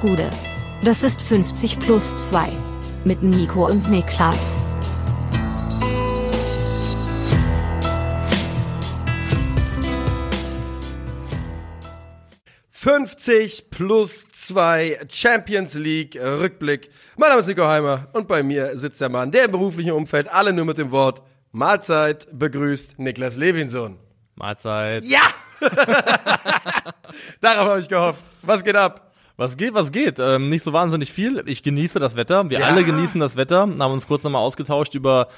Gude. Das ist 50 plus 2. Mit Nico und Niklas. »50 plus 2 Champions League Rückblick«. Mein Name ist Nico Heimer und bei mir sitzt der Mann, der im beruflichen Umfeld alle nur mit dem Wort Mahlzeit begrüßt, Niklas Levinson. Mahlzeit. Ja! Darauf habe ich gehofft. Was geht ab? Was geht, was geht? Ähm, nicht so wahnsinnig viel. Ich genieße das Wetter. Wir Ja. alle genießen das Wetter. Haben uns kurz nochmal ausgetauscht über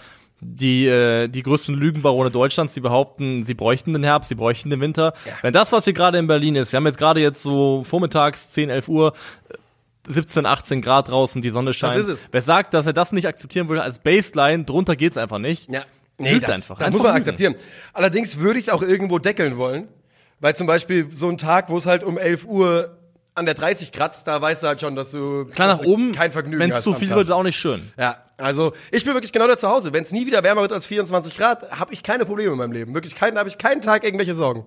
die, äh, die größten Lügenbarone Deutschlands, die behaupten, sie bräuchten den Herbst, sie bräuchten den Winter. Wenn das, was hier gerade in Berlin ist, wir haben jetzt gerade jetzt so vormittags 10, 11 Uhr, äh, 17, 18 Grad draußen, die Sonne scheint. ist es. Wer sagt, dass er das nicht akzeptieren würde als Baseline, drunter geht's einfach nicht. Ja. Lügt das, einfach. das Einfach muss man lügen. akzeptieren. Allerdings würde ich es auch irgendwo deckeln wollen. Weil zum Beispiel so ein Tag, wo es halt um 11 Uhr an der 30 kratzt, da weißt du halt schon, dass du, Klar dass nach du oben, kein Vergnügen wenn es hast zu viel Tag. wird, auch nicht schön. Ja, also ich bin wirklich genau da zu Hause. Wenn es nie wieder wärmer wird als 24 Grad, habe ich keine Probleme in meinem Leben. Wirklich keinen, habe ich keinen Tag irgendwelche Sorgen.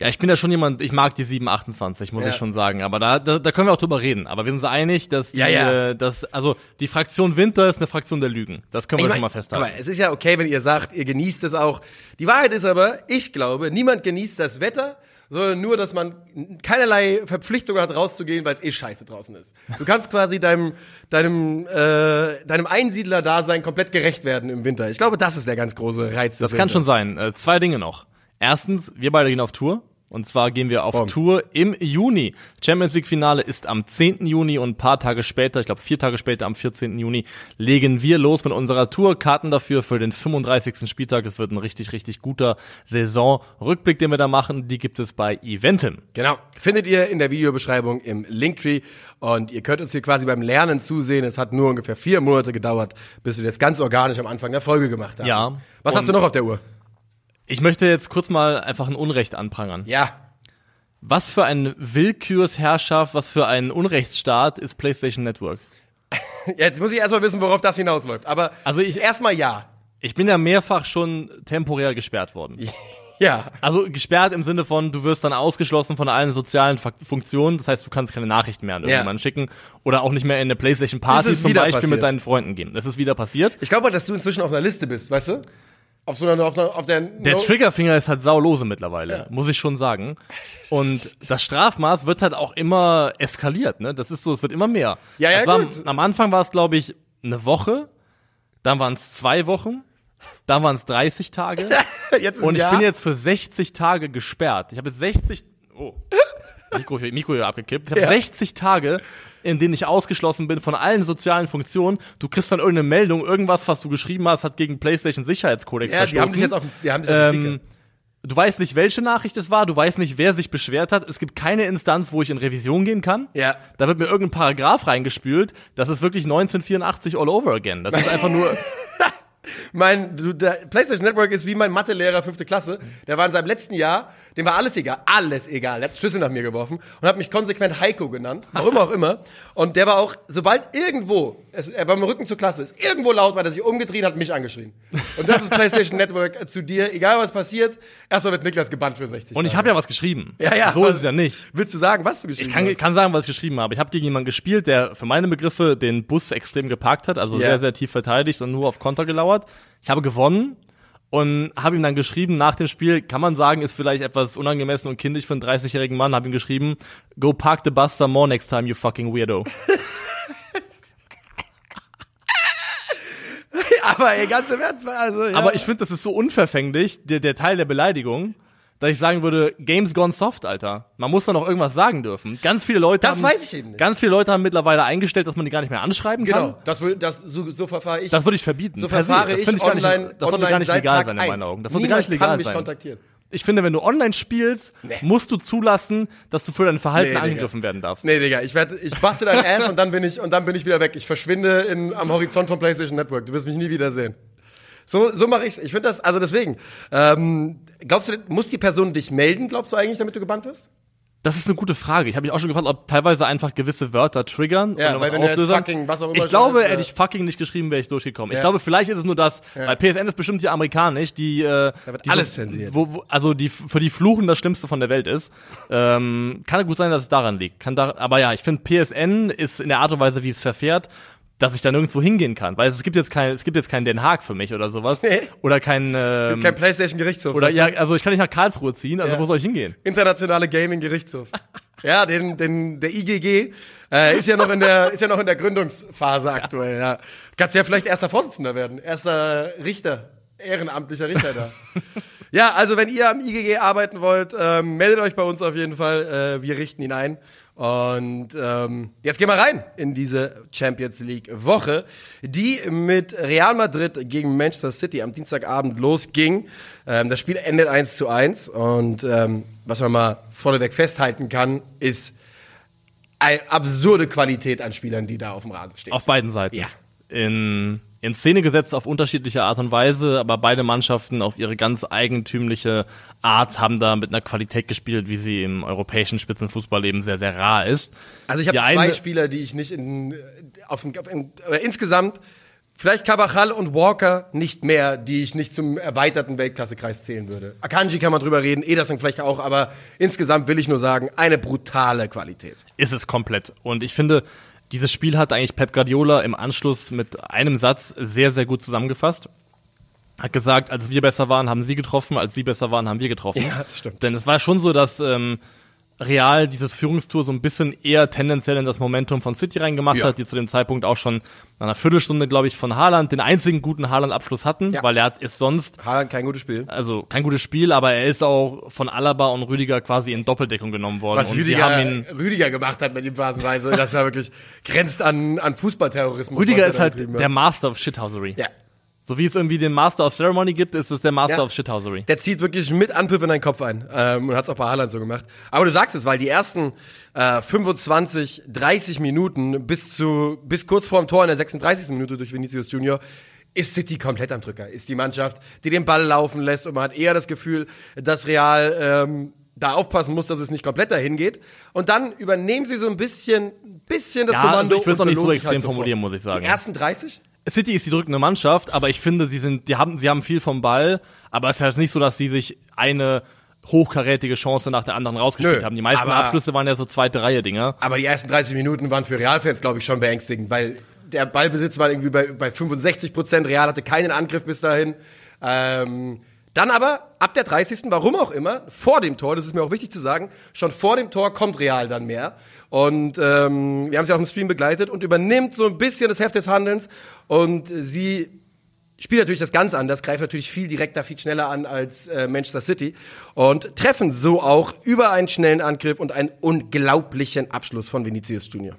Ja, ich bin ja schon jemand, ich mag die 728, muss Ja. ich schon sagen. Aber da, da, da können wir auch drüber reden. Aber wir sind uns einig, dass die, Ja, ja. Äh, dass, also die Fraktion Winter ist eine Fraktion der Lügen. Das können wir Ich schon mein, mal festhalten. Aber es ist ja okay, wenn ihr sagt, ihr genießt es auch. Die Wahrheit ist aber, ich glaube, niemand genießt das Wetter, sondern nur, dass man keinerlei Verpflichtung hat, rauszugehen, weil es eh scheiße draußen ist. Du kannst quasi deinem, deinem, äh, deinem Einsiedler-Dasein komplett gerecht werden im Winter. Ich glaube, das ist der ganz große Reiz. das kann schon sein. Äh, zwei Dinge noch. Erstens, wir beide gehen auf Tour. Und zwar gehen wir auf Bom. Tour im Juni. Champions League Finale ist am 10. Juni und ein paar Tage später, ich glaube vier Tage später, am 14. Juni, legen wir los mit unserer Tour. Karten dafür für den 35. Spieltag. Es wird ein richtig, richtig guter Saisonrückblick, den wir da machen. Die gibt es bei Eventim. Genau. Findet ihr in der Videobeschreibung im Linktree. Und ihr könnt uns hier quasi beim Lernen zusehen. Es hat nur ungefähr vier Monate gedauert, bis wir das ganz organisch am Anfang der Folge gemacht haben. Ja. Was hast du noch auf der Uhr? Ich möchte jetzt kurz mal einfach ein Unrecht anprangern. Ja. Was für eine Willkürsherrschaft, was für ein Unrechtsstaat ist PlayStation Network? Jetzt muss ich erstmal wissen, worauf das hinausläuft. Aber Also ich- erstmal ja. Ich bin ja mehrfach schon temporär gesperrt worden. Ja. Also gesperrt im Sinne von, du wirst dann ausgeschlossen von allen sozialen Funktionen. Das heißt, du kannst keine Nachrichten mehr an Ja. irgendjemanden schicken oder auch nicht mehr in eine PlayStation Party zum Beispiel passiert. mit deinen Freunden gehen. Das ist wieder passiert. Ich glaube, dass du inzwischen auf einer Liste bist, weißt du? Auf so einer, auf, einer, auf der. Der no Triggerfinger ist halt saulose mittlerweile, Ja. muss ich schon sagen. Und das Strafmaß wird halt auch immer eskaliert, ne? Das ist so, es wird immer mehr. Ja, ja, war, gut. am Anfang war es, glaube ich, eine Woche, dann waren es zwei Wochen, dann waren es 30 Tage und ich bin jetzt für 60 Tage gesperrt. Ich habe jetzt 60, oh, Mikro, Mikro hier abgekippt. Ich habe Ja. 60 Tage, in denen ich ausgeschlossen bin von allen sozialen Funktionen. Du kriegst dann irgendeine Meldung, irgendwas, was du geschrieben hast, hat gegen PlayStation Sicherheitskodex Ja, die haben verstoßen. dich jetzt auf, die haben dich auf Ähm, du weißt nicht, welche Nachricht es war, du weißt nicht, wer sich beschwert hat. Es gibt keine Instanz, wo ich in Revision gehen kann. Ja. Da wird mir irgendein Paragraph reingespült. Das ist wirklich 1984 all over again. Das ist einfach nur. Mein, du, der PlayStation Network ist wie mein Mathelehrer fünfte Klasse. Der war in seinem letzten Jahr, dem war alles egal, alles egal. Der hat Schlüssel nach mir geworfen und hat mich konsequent Heiko genannt, warum auch immer. Und der war auch, sobald irgendwo, es, er war im Rücken zur Klasse, ist irgendwo laut, war der sich umgedreht, hat mich angeschrien. Und das ist PlayStation Network zu dir, egal was passiert. Erstmal wird Niklas gebannt für 60. Und ich habe ja was geschrieben. Ja, ja, So ist es ja nicht. Willst du sagen, was du geschrieben Ich kann, hast? kann sagen, was ich geschrieben habe. Ich habe gegen jemanden gespielt, der für meine Begriffe den Bus extrem geparkt hat, also Ja. sehr, sehr tief verteidigt und nur auf Konter gelauert. Ich habe gewonnen und habe ihm dann geschrieben, nach dem Spiel, kann man sagen, ist vielleicht etwas unangemessen und kindisch für einen 30-jährigen Mann, habe ihm geschrieben, go park the bus some more next time, you fucking weirdo. Aber ey, ganz im Ernst, also, ja. Aber ich finde, das ist so unverfänglich, der, der Teil der Beleidigung, dass ich sagen würde, Games gone soft, Alter. Man muss da noch irgendwas sagen dürfen. Ganz viele Leute Das haben, weiß ich eben nicht. Ganz viele Leute haben mittlerweile eingestellt, dass man die gar nicht mehr anschreiben Genau, kann. das, wür- das, so, so verfahre ich. Das würde ich verbieten. so verfahre das ich finde gar online, nicht, das sollte online gar nicht seit legal Tag sein in meinen eins. Augen. Das sollte Niemand gar nicht legal kann mich sein. kontaktieren. Ich finde, wenn du online spielst, Nee. musst du zulassen, dass du für dein Verhalten Nee, Digga. angegriffen werden darfst. Nee, Digga, ich werde, ich bastel dein Ass und dann bin ich, und dann bin ich wieder weg. Ich verschwinde in, am Horizont von PlayStation Network. Du wirst mich nie wieder sehen. So, so mache ich's. Ich finde das, also deswegen. Ähm, glaubst du, muss die Person dich melden, glaubst du eigentlich, damit du gebannt wirst? Das ist eine gute Frage. Ich habe mich auch schon gefragt, ob teilweise einfach gewisse Wörter triggern Ja, und weil was wenn du jetzt auslösern. fucking was auch immer Ich glaube, schreibst, hätte ja. ich fucking nicht geschrieben, wäre ich durchgekommen. Ich Ja. glaube, vielleicht ist es nur das, weil PSN ist bestimmt hier amerikanisch, die, äh, wird die alles zensiert. Wo, wo, also die für die Fluchen das Schlimmste von der Welt ist. Ähm, kann gut sein, dass es daran liegt. Kann da, aber ja, ich finde PSN ist in der Art und Weise, wie es verfährt, dass ich da nirgendwo hingehen kann, weil es gibt jetzt kein, es gibt jetzt keinen Den Haag für mich oder sowas Nee. oder kein, ähm, Kein PlayStation-Gerichtshof. oder ja, also ich kann nicht nach Karlsruhe ziehen, also Ja. wo soll ich hingehen? Internationale Gaming-Gerichtshof. ja, den, den, der IGG äh, ist ja noch in der, ist ja noch in der Gründungsphase aktuell. Ja. Kannst ja vielleicht erster Vorsitzender werden, erster Richter, ehrenamtlicher Richter da. ja, also wenn ihr am IGG arbeiten wollt, ähm, meldet euch bei uns auf jeden Fall. Äh, wir richten ihn ein. Und ähm, jetzt gehen wir rein in diese Champions League Woche, die mit Real Madrid gegen Manchester City am Dienstagabend losging. Ähm, das Spiel endet 1 zu 1 und ähm, was man mal vorneweg festhalten kann, ist eine absurde Qualität an Spielern, die da auf dem Rasen stehen. Auf beiden Seiten. Ja. In, in Szene gesetzt auf unterschiedliche Art und Weise, aber beide Mannschaften auf ihre ganz eigentümliche Art haben da mit einer Qualität gespielt, wie sie im europäischen Spitzenfußball eben sehr, sehr rar ist. Also ich habe zwei eine- Spieler, die ich nicht in, auf, auf in, insgesamt vielleicht Carvajal und Walker nicht mehr, die ich nicht zum erweiterten Weltklassekreis zählen würde. Akanji kann man drüber reden, Ederson vielleicht auch, aber insgesamt will ich nur sagen, eine brutale Qualität. ist es komplett. Und ich finde, dieses Spiel hat eigentlich Pep Guardiola im Anschluss mit einem Satz sehr, sehr gut zusammengefasst. Hat gesagt, als wir besser waren, haben sie getroffen, als sie besser waren, haben wir getroffen. Ja, das stimmt. Denn es war schon so, dass ähm, Real dieses Führungstour so ein bisschen eher tendenziell in das Momentum von City reingemacht Ja. hat, die zu dem Zeitpunkt auch schon nach einer Viertelstunde, glaube ich, von Haaland den einzigen guten Haaland-Abschluss hatten, Ja. weil er hat, ist sonst Haaland kein gutes Spiel. also kein gutes Spiel, aber er ist auch von Alaba und Rüdiger quasi in Doppeldeckung genommen worden. Was und Rüdiger, ihn Rüdiger gemacht hat mit ihm phasenweise, das war wirklich grenzt an, an Fußballterrorismus. Rüdiger er ist halt der. Master of Shithousery. Ja. So wie es irgendwie den Master of Ceremony gibt, ist es der Master Ja. of Shithousery. Der zieht wirklich mit Anpfiff in deinen Kopf ein. Ähm, und hat es auch bei Haaland so gemacht. Aber du sagst es, weil die ersten äh, 25, 30 Minuten bis zu bis kurz vor dem Tor in der 36. Minute durch Vinicius Junior ist City komplett am Drücker. Ist die Mannschaft, die den Ball laufen lässt und man hat eher das Gefühl, dass Real ähm, da aufpassen muss, dass es nicht komplett dahin geht. Und dann übernehmen sie so ein bisschen, bisschen das Ja, Kommando. also ich will's und auch nicht so extrem sofort. formulieren, muss ich sagen. Die ersten 30? City ist die drückende Mannschaft, aber ich finde, sie sind, die haben, sie haben viel vom Ball, aber es ist halt nicht so, dass sie sich eine hochkarätige Chance nach der anderen rausgespielt Nö, haben. Die meisten aber- Abschlüsse waren ja so zweite Reihe Dinger. Aber die ersten 30 Minuten waren für Real-Fans, glaube ich, schon beängstigend, weil der Ballbesitz war irgendwie bei, bei 65 Prozent. Real hatte keinen Angriff bis dahin. Ähm, dann aber ab der 30. warum auch immer, vor dem Tor, das ist mir auch wichtig zu sagen, schon vor dem Tor kommt Real dann mehr. Und ähm, wir haben sie auch im Stream begleitet und übernimmt so ein bisschen das Heft des Handelns. Und sie spielt natürlich das ganz anders, greift natürlich viel direkter, viel schneller an als äh, Manchester City und treffen so auch über einen schnellen Angriff und einen unglaublichen Abschluss von Vinicius Junior.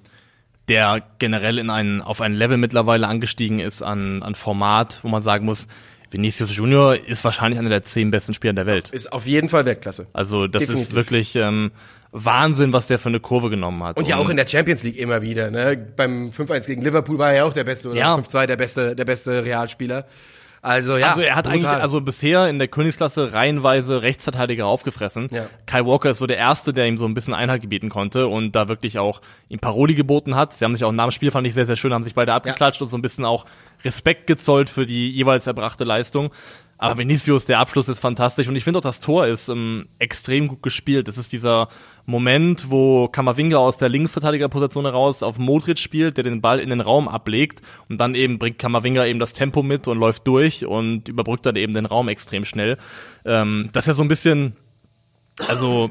der generell in einen, auf ein Level mittlerweile angestiegen ist an, an Format, wo man sagen muss, Vinicius Junior ist wahrscheinlich einer der zehn besten Spieler der Welt. Ist auf jeden Fall Weltklasse. Also das Definitiv. ist wirklich ähm, Wahnsinn, was der für eine Kurve genommen hat. Und ja auch in der Champions League immer wieder. Ne? Beim 5-1 gegen Liverpool war er ja auch der beste oder Ja. 5-2 der beste, der beste Realspieler. Also ja, Also er hat brutal. eigentlich also bisher in der Königsklasse reihenweise Rechtsverteidiger aufgefressen. Ja. Kai Walker ist so der erste, der ihm so ein bisschen Einhalt gebieten konnte und da wirklich auch ihm Paroli geboten hat. Sie haben sich auch nach dem Spiel fand ich sehr sehr schön, haben sich beide abgeklatscht und so ein bisschen auch Respekt gezollt für die jeweils erbrachte Leistung. Aber Vinicius, der Abschluss ist fantastisch und ich finde auch das Tor ist ähm, extrem gut gespielt. Es ist dieser Moment, wo Kamavinga aus der Linksverteidigerposition heraus auf Modric spielt, der den Ball in den Raum ablegt und dann eben bringt Kamavinga eben das Tempo mit und läuft durch und überbrückt dann eben den Raum extrem schnell. Ähm, das ist ja so ein bisschen, also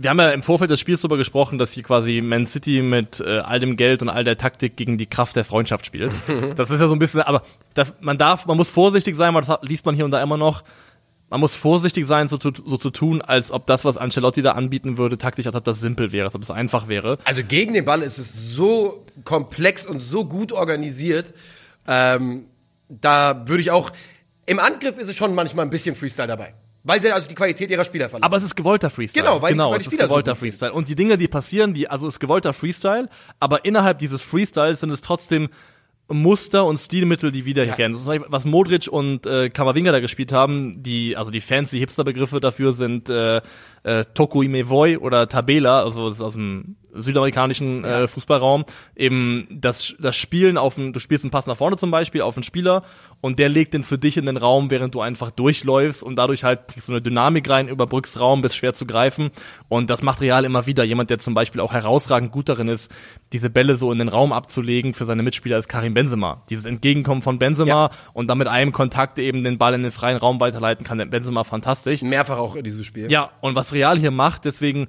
wir haben ja im Vorfeld des Spiels darüber gesprochen, dass hier quasi Man City mit äh, all dem Geld und all der Taktik gegen die Kraft der Freundschaft spielt. das ist ja so ein bisschen, aber das, man darf, man muss vorsichtig sein, weil das liest man hier und da immer noch. Man muss vorsichtig sein, so zu, so zu tun, als ob das, was Ancelotti da anbieten würde, taktisch, als ob das simpel wäre, als ob es einfach wäre. Also gegen den Ball ist es so komplex und so gut organisiert. Ähm, da würde ich auch. Im Angriff ist es schon manchmal ein bisschen Freestyle dabei. Weil sie also die Qualität ihrer Spieler verlassen. Aber es ist gewollter Freestyle. Genau, weil die- genau weil die es ist Spieler so gewollter sind. Freestyle. Und die Dinge, die passieren, die, also es ist gewollter Freestyle, aber innerhalb dieses Freestyles sind es trotzdem Muster und Stilmittel, die wir kennen. Was Modric und äh, Kamavinga da gespielt haben, die, also die fancy Hipster-Begriffe dafür sind äh, äh, Toku Imevoi oder Tabela, also das ist aus dem südamerikanischen äh, Fußballraum, eben das, das Spielen auf ein, du spielst einen Pass nach vorne zum Beispiel auf einen Spieler und der legt den für dich in den Raum, während du einfach durchläufst und dadurch halt kriegst du eine Dynamik rein, überbrückst Raum, bist schwer zu greifen und das macht Real immer wieder. Jemand, der zum Beispiel auch herausragend gut darin ist, diese Bälle so in den Raum abzulegen für seine Mitspieler ist Karim Benzema. Dieses Entgegenkommen von Benzema Ja. und dann mit einem Kontakt eben den Ball in den freien Raum weiterleiten kann, Benzema fantastisch. Mehrfach auch in diesem Spiel. Ja, und was Real hier macht, deswegen,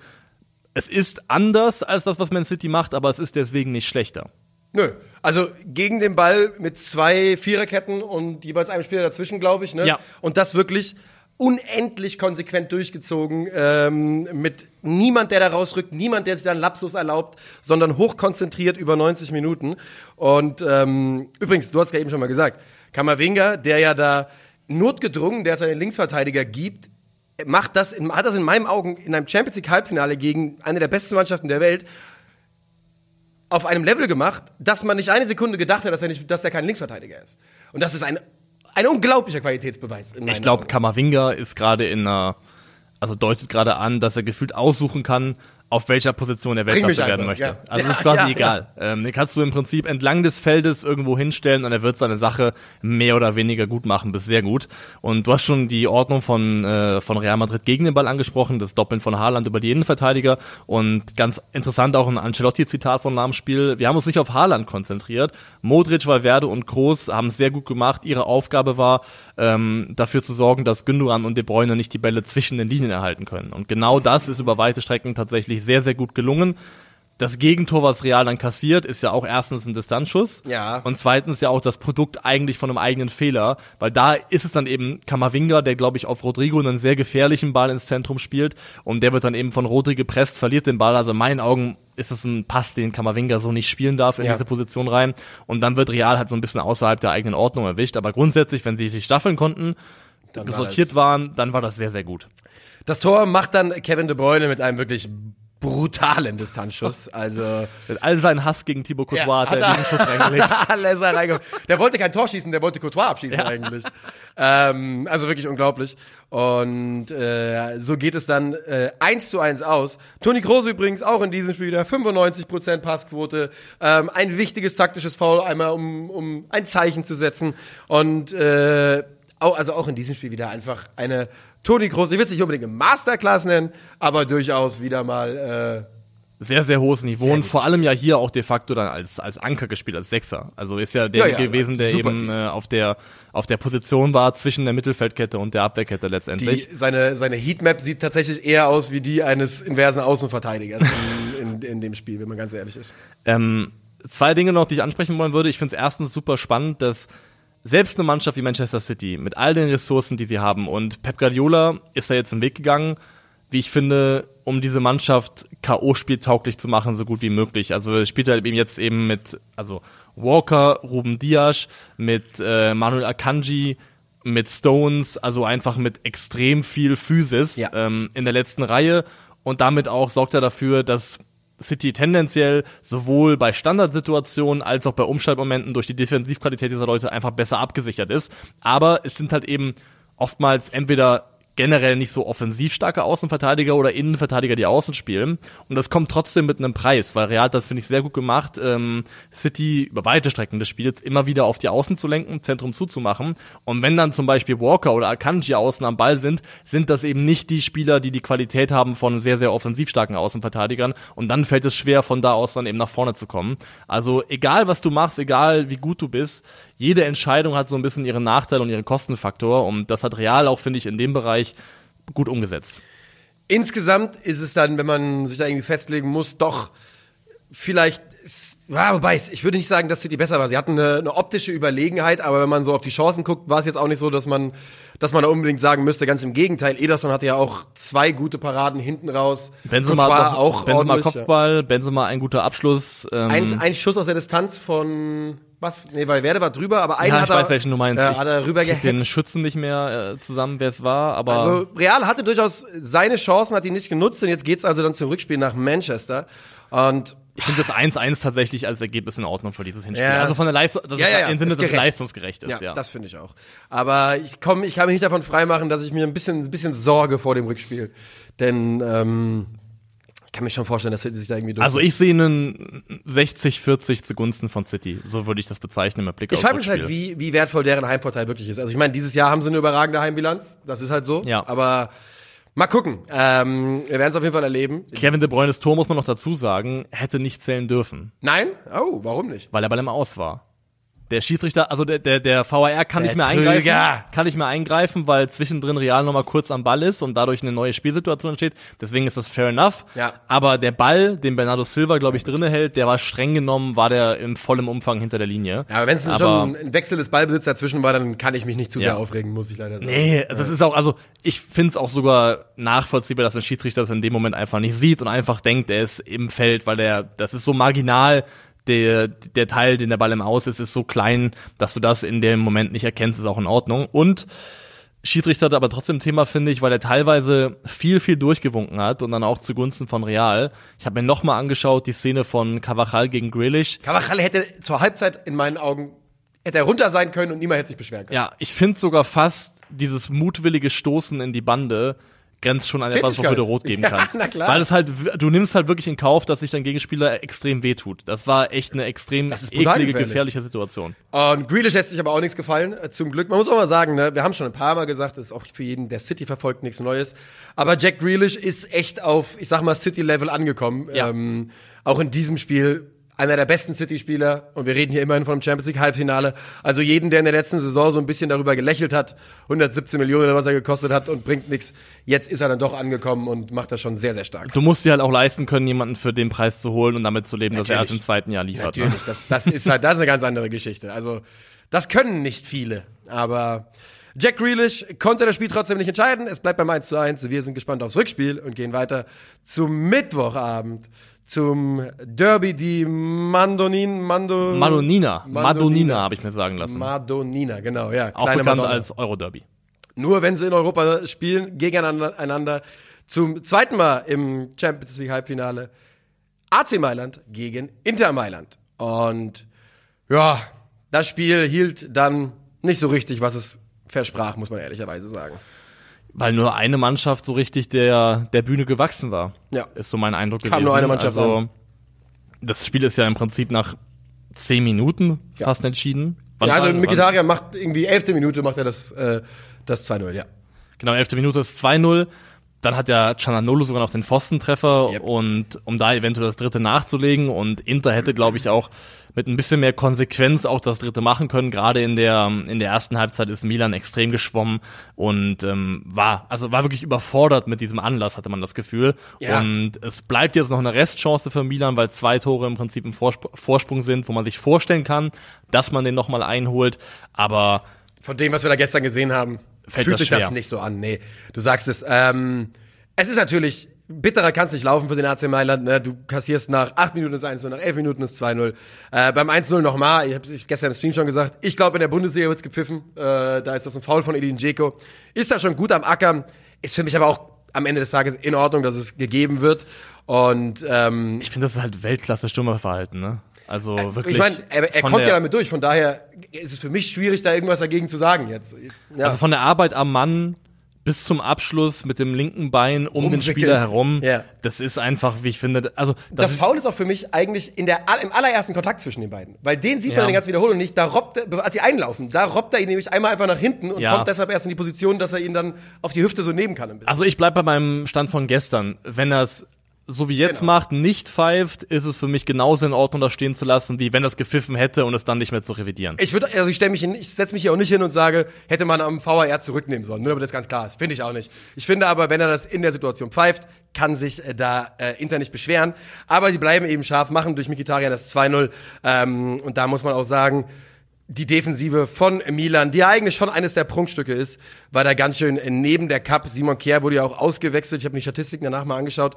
es ist anders als das, was Man City macht, aber es ist deswegen nicht schlechter. Nö. Also gegen den Ball mit zwei Viererketten und jeweils einem Spieler dazwischen, glaube ich. Ne? Ja. Und das wirklich unendlich konsequent durchgezogen, ähm, mit niemand, der da rausrückt, niemand, der sich da einen Lapsus erlaubt, sondern hochkonzentriert über 90 Minuten. Und ähm, übrigens, du hast ja eben schon mal gesagt, Kamavinga, der ja da notgedrungen, der es den Linksverteidiger gibt, macht das, in, hat das in meinen Augen in einem Champions League Halbfinale gegen eine der besten Mannschaften der Welt auf einem Level gemacht, dass man nicht eine Sekunde gedacht hat, dass er nicht, dass er kein Linksverteidiger ist. Und das ist ein, ein unglaublicher Qualitätsbeweis. Ich glaube. Kamavinga ist gerade in einer, also deutet gerade an, dass er gefühlt aussuchen kann, auf welcher Position er mich Weltmeister werden möchte. ja. Also Ja, ist quasi ja, egal. Ähm, den kannst du im Prinzip entlang des Feldes irgendwo hinstellen und er wird seine Sache mehr oder weniger gut machen, bis sehr gut. Und du hast schon die Ordnung von, äh, von Real Madrid gegen den Ball angesprochen, das Doppeln von Haaland über die Innenverteidiger und ganz interessant auch ein Ancelotti-Zitat von nach Spiel. Wir haben uns nicht auf Haaland konzentriert. Modric, Valverde und Kroos haben es sehr gut gemacht. Ihre Aufgabe war, ähm, dafür zu sorgen, dass Gündogan und De Bruyne nicht die Bälle zwischen den Linien erhalten können. Und genau das ist über weite Strecken tatsächlich sehr, sehr gut gelungen. Das Gegentor, was Real dann kassiert, ist ja auch erstens ein Distanzschuss. Ja. Und zweitens ja auch das Produkt eigentlich von einem eigenen Fehler, weil da ist es dann eben Kamavinga, der glaube ich auf Rodrigo einen sehr gefährlichen Ball ins Zentrum spielt und der wird dann eben von Rodri gepresst, verliert den Ball. Also in meinen Augen ist es ein Pass, den Kamavinga so nicht spielen darf in Ja. diese Position rein. Und dann wird Real halt so ein bisschen außerhalb der eigenen Ordnung erwischt. Aber grundsätzlich, wenn sie sich staffeln konnten, Dann war sortiert das- waren, dann war das sehr, sehr gut. Das Tor macht dann Kevin De Bruyne mit einem wirklich brutalen Distanzschuss. Also Mit all seinen Hass gegen Thibaut Courtois hat er in diesen Schuss reingelegt. Alles. Der wollte kein Tor schießen, der wollte Courtois abschießen eigentlich. Ähm, also wirklich unglaublich. Und äh, so geht es dann äh, 1 zu 1 aus. Toni Kroos übrigens auch in diesem Spiel wieder 95% Passquote. Ähm, ein wichtiges taktisches Foul, einmal um, um ein Zeichen zu setzen. Und äh, auch, also auch in diesem Spiel wieder einfach eine Toni Kroos, ich will es nicht unbedingt eine Masterclass nennen, aber durchaus wieder mal äh, sehr, sehr hohes Niveau und vor allem ja hier auch de facto dann als, als Anker gespielt, als Sechser. Also ist ja der Ja, ja, gewesen, der eben äh, auf der auf der Position war zwischen der Mittelfeldkette und der Abwehrkette Die, letztendlich. seine, seine Heatmap sieht tatsächlich eher aus wie die eines inversen Außenverteidigers in, in, in dem Spiel, wenn man ganz ehrlich ist. Ähm, zwei Dinge noch, die ich ansprechen wollen würde. Ich finde es erstens super spannend, dass selbst eine Mannschaft wie Manchester City mit all den Ressourcen, die sie haben, und Pep Guardiola ist da jetzt einen Weg gegangen, wie ich finde, um diese Mannschaft K.O.-spieltauglich zu machen, so gut wie möglich. Also er spielt halt eben jetzt eben mit, also Walker, Ruben Dias, mit äh, Manuel Akanji, mit Stones, also einfach mit extrem viel Physis Ja. ähm, in der letzten Reihe und damit auch sorgt er dafür, dass City tendenziell sowohl bei Standardsituationen als auch bei Umschaltmomenten durch die Defensivqualität dieser Leute einfach besser abgesichert ist. Aber es sind halt eben oftmals entweder generell nicht so offensiv starke Außenverteidiger oder Innenverteidiger, die außen spielen. Und das kommt trotzdem mit einem Preis, weil Real hat das finde ich sehr gut gemacht, ähm, City über weite Strecken des Spiels immer wieder auf die Außen zu lenken, Zentrum zuzumachen. Und wenn dann zum Beispiel Walker oder Akanji außen am Ball sind, sind das eben nicht die Spieler, die die Qualität haben von sehr, sehr offensiv starken Außenverteidigern. Und dann fällt es schwer, von da aus dann eben nach vorne zu kommen. Also egal, was du machst, egal wie gut du bist, jede Entscheidung hat so ein bisschen ihren Nachteil und ihren Kostenfaktor. Und das hat Real auch, finde ich, in dem Bereich gut umgesetzt. Insgesamt ist es dann, wenn man sich da irgendwie festlegen muss, doch vielleicht, ja, wobei, ich würde nicht sagen, dass City besser war. Sie hatten eine, eine optische Überlegenheit, aber wenn man so auf die Chancen guckt, war es jetzt auch nicht so, dass man, dass man da unbedingt sagen müsste, ganz im Gegenteil. Ederson hatte ja auch zwei gute Paraden hinten raus. Benzema, noch, auch Benzema ordentlich, ja. Kopfball, Benzema ein guter Abschluss. Ähm, Ein, ein Schuss aus der Distanz von, was? Nee, weil Werde war drüber, aber einen ja, hat ich er, weiß, welchen du meinst. Ja, hat er rüber den. Schützen nicht mehr äh, zusammen, wer es war, aber Also Real hatte durchaus seine Chancen, hat die nicht genutzt und jetzt geht's also dann zum Rückspiel nach Manchester. Und Ich finde das 1-1 tatsächlich als Ergebnis in Ordnung für dieses Hinspiel. Ja. Also von der Leistung, das Ja, ja, im Sinne, dass es gerecht. leistungsgerecht ist, ja, ja. das finde ich auch. Aber ich komm, ich kann mich nicht davon freimachen, dass ich mir ein bisschen, ein bisschen Sorge vor dem Rückspiel. Denn ähm, ich kann mir schon vorstellen, dass City sich da irgendwie durch. Also ich sehe einen 60-40 zugunsten von City. So würde ich das bezeichnen mit Blick ich auf frage mich halt, wie, wie wertvoll deren Heimvorteil wirklich ist. Also ich meine, dieses Jahr haben sie eine überragende Heimbilanz. Das ist halt so. Ja. Aber mal gucken. Ähm, wir werden es auf jeden Fall erleben. Kevin De Bruynes Tor, muss man noch dazu sagen, hätte nicht zählen dürfen, Nein? Oh, warum nicht? weil er bei dem Aus war. Der Schiedsrichter, also der, der, der VAR kann Der nicht mehr Trüger. eingreifen. Kann nicht mehr eingreifen, weil zwischendrin Real nochmal kurz am Ball ist und dadurch eine neue Spielsituation entsteht. Deswegen ist das fair enough. Ja. Aber der Ball, den Bernardo Silva, glaube ich, drinne hält, der war streng genommen, war der im vollen Umfang hinter der Linie. Ja, aber wenn es schon ein Wechsel des Ballbesitz dazwischen war, dann kann ich mich nicht zu sehr Ja. aufregen, muss ich leider sagen. Nee, das ist auch, also ich finde es auch sogar nachvollziehbar, dass ein Schiedsrichter das in dem Moment einfach nicht sieht und einfach denkt, er ist im Feld, weil der, das ist so marginal, der, der Teil, den der Ball im Aus ist, ist so klein, dass du das in dem Moment nicht erkennst, ist auch in Ordnung. Und Schiedsrichter hat aber trotzdem ein Thema, finde ich, weil er teilweise viel, viel durchgewunken hat und dann auch zugunsten von Real. Ich habe mir nochmal angeschaut, die Szene von Cavachal gegen Grealish. Cavachal hätte zur Halbzeit in meinen Augen hätte er runter sein können und niemand hätte sich beschweren können. Ja, ich finde sogar fast dieses mutwillige Stoßen in die Bande grenzt schon an etwas, wofür du rot geben Ja, kannst. na klar. Weil es halt, du nimmst halt wirklich in Kauf, dass sich dein Gegenspieler extrem wehtut. Das war echt eine extrem Das ist brutal eklige, gefährlich. gefährliche Situation. Und Grealish lässt sich aber auch nichts gefallen, äh, zum Glück. Man muss auch mal sagen, ne, wir haben schon ein paar Mal gesagt, das ist auch für jeden, der City verfolgt, nichts Neues. Aber Jack Grealish ist echt auf, ich sag mal, City-Level angekommen. Ja. Ähm, auch in diesem Spiel einer der besten City-Spieler. Und wir reden hier immerhin vom Champions League-Halbfinale. Also jeden, der in der letzten Saison so ein bisschen darüber gelächelt hat, 117 Millionen oder was er gekostet hat und bringt nichts. Jetzt ist er dann doch angekommen und macht das schon sehr, sehr stark. Du musst dir halt auch leisten können, jemanden für den Preis zu holen und damit zu leben, dass er erst Natürlich. im zweiten Jahr liefert. Ne? Natürlich, das, das ist halt, das ist eine ganz andere Geschichte. Also, das können nicht viele. Aber Jack Grealish konnte das Spiel trotzdem nicht entscheiden. Es bleibt beim 1 zu 1. Wir sind gespannt aufs Rückspiel und gehen weiter zum Mittwochabend. Zum Derby di Mandonin, Mando, Madonina. Madonina, Madonina. habe ich mir sagen lassen. Madonina, genau, ja. auch bekannt Madonna. als Euroderby. Nur wenn sie in Europa spielen, gegeneinander. Zum zweiten Mal im Champions League Halbfinale. AC Mailand gegen Inter Mailand. Und ja, das Spiel hielt dann nicht so richtig, was es versprach, muss man ehrlicherweise sagen. Weil nur eine Mannschaft so richtig der, der Bühne gewachsen war. Ja. Ist so mein Eindruck Kam gewesen. nur eine Mannschaft also, an. Das Spiel ist ja im Prinzip nach zehn Minuten Ja. fast entschieden. Wann Ja, also Mkhitaryan macht irgendwie elfte Minute macht er das, äh, das 2-0, ja. Genau, elfte Minute ist 2-0. Dann hat ja Cananolo sogar noch den Pfostentreffer Yep. und um da eventuell das dritte nachzulegen und Inter hätte, glaube ich, auch mit ein bisschen mehr Konsequenz auch das dritte machen können. Gerade in der in der ersten Halbzeit ist Milan extrem geschwommen und ähm, war also war wirklich überfordert mit diesem Anlass, hatte man das Gefühl. Ja. Und es bleibt jetzt noch eine Restchance für Milan, weil zwei Tore im Prinzip im Vorspr Vorsprung sind, wo man sich vorstellen kann, dass man den noch mal einholt. Aber Von dem, was wir da gestern gesehen haben, Fällt fühlt das sich schwer. das nicht so an. Nee, du sagst es. Ähm, es ist natürlich, bitterer kann es nicht laufen für den AC Mailand. Ne? Du kassierst nach 8 Minuten das 1-0, nach 11 Minuten das 2-0. Äh, beim 1-0 nochmal, ich habe es gestern im Stream schon gesagt, ich glaube, in der Bundesliga wird's gepfiffen. Äh, da ist das ein Foul von Edin Dzeko. Ist da schon gut am Ackern. Ist für mich aber auch am Ende des Tages in Ordnung, dass es gegeben wird. Und ähm, ich finde, das ist halt Weltklasse-Stürmerverhalten, ne? Also wirklich. ich meine, er, er kommt ja der- damit durch. Von daher ist es für mich schwierig, da irgendwas dagegen zu sagen jetzt. Ja. Also von der Arbeit am Mann bis zum Abschluss mit dem linken Bein um den. Spieler herum. Ja. Das ist einfach, wie ich finde, also Das, das, ist, Foul ist auch für mich eigentlich in der, im allerersten Kontakt zwischen den beiden. Weil den sieht man Ja. in der ganzen Wiederholung nicht. Da robbt er, als sie einlaufen, da robbt er ihn nämlich einmal einfach nach hinten und Ja. kommt deshalb erst in die Position, dass er ihn dann auf die Hüfte so nehmen kann. Ein bisschen. also ich bleib bei meinem Stand von gestern. Wenn er es so wie jetzt Genau. macht, nicht pfeift, ist es für mich genauso in Ordnung, das stehen zu lassen, wie wenn das gepfiffen hätte und es dann nicht mehr zu revidieren. Ich würde, also ich stelle mich, hin, ich setze mich hier auch nicht hin und sage, hätte man am VAR zurücknehmen sollen, nur damit das ganz klar ist. Finde ich auch nicht. Ich finde aber, wenn er das in der Situation pfeift, kann sich äh, da äh, Inter nicht beschweren. Aber die bleiben eben scharf, machen durch Mkhitaryan das 2-0. Ähm, und da muss man auch sagen, die Defensive von Milan, die ja eigentlich schon eines der Prunkstücke ist, war da ganz schön neben der Cup. Simon Kjær wurde ja auch ausgewechselt. Ich habe mir die Statistiken danach mal angeschaut.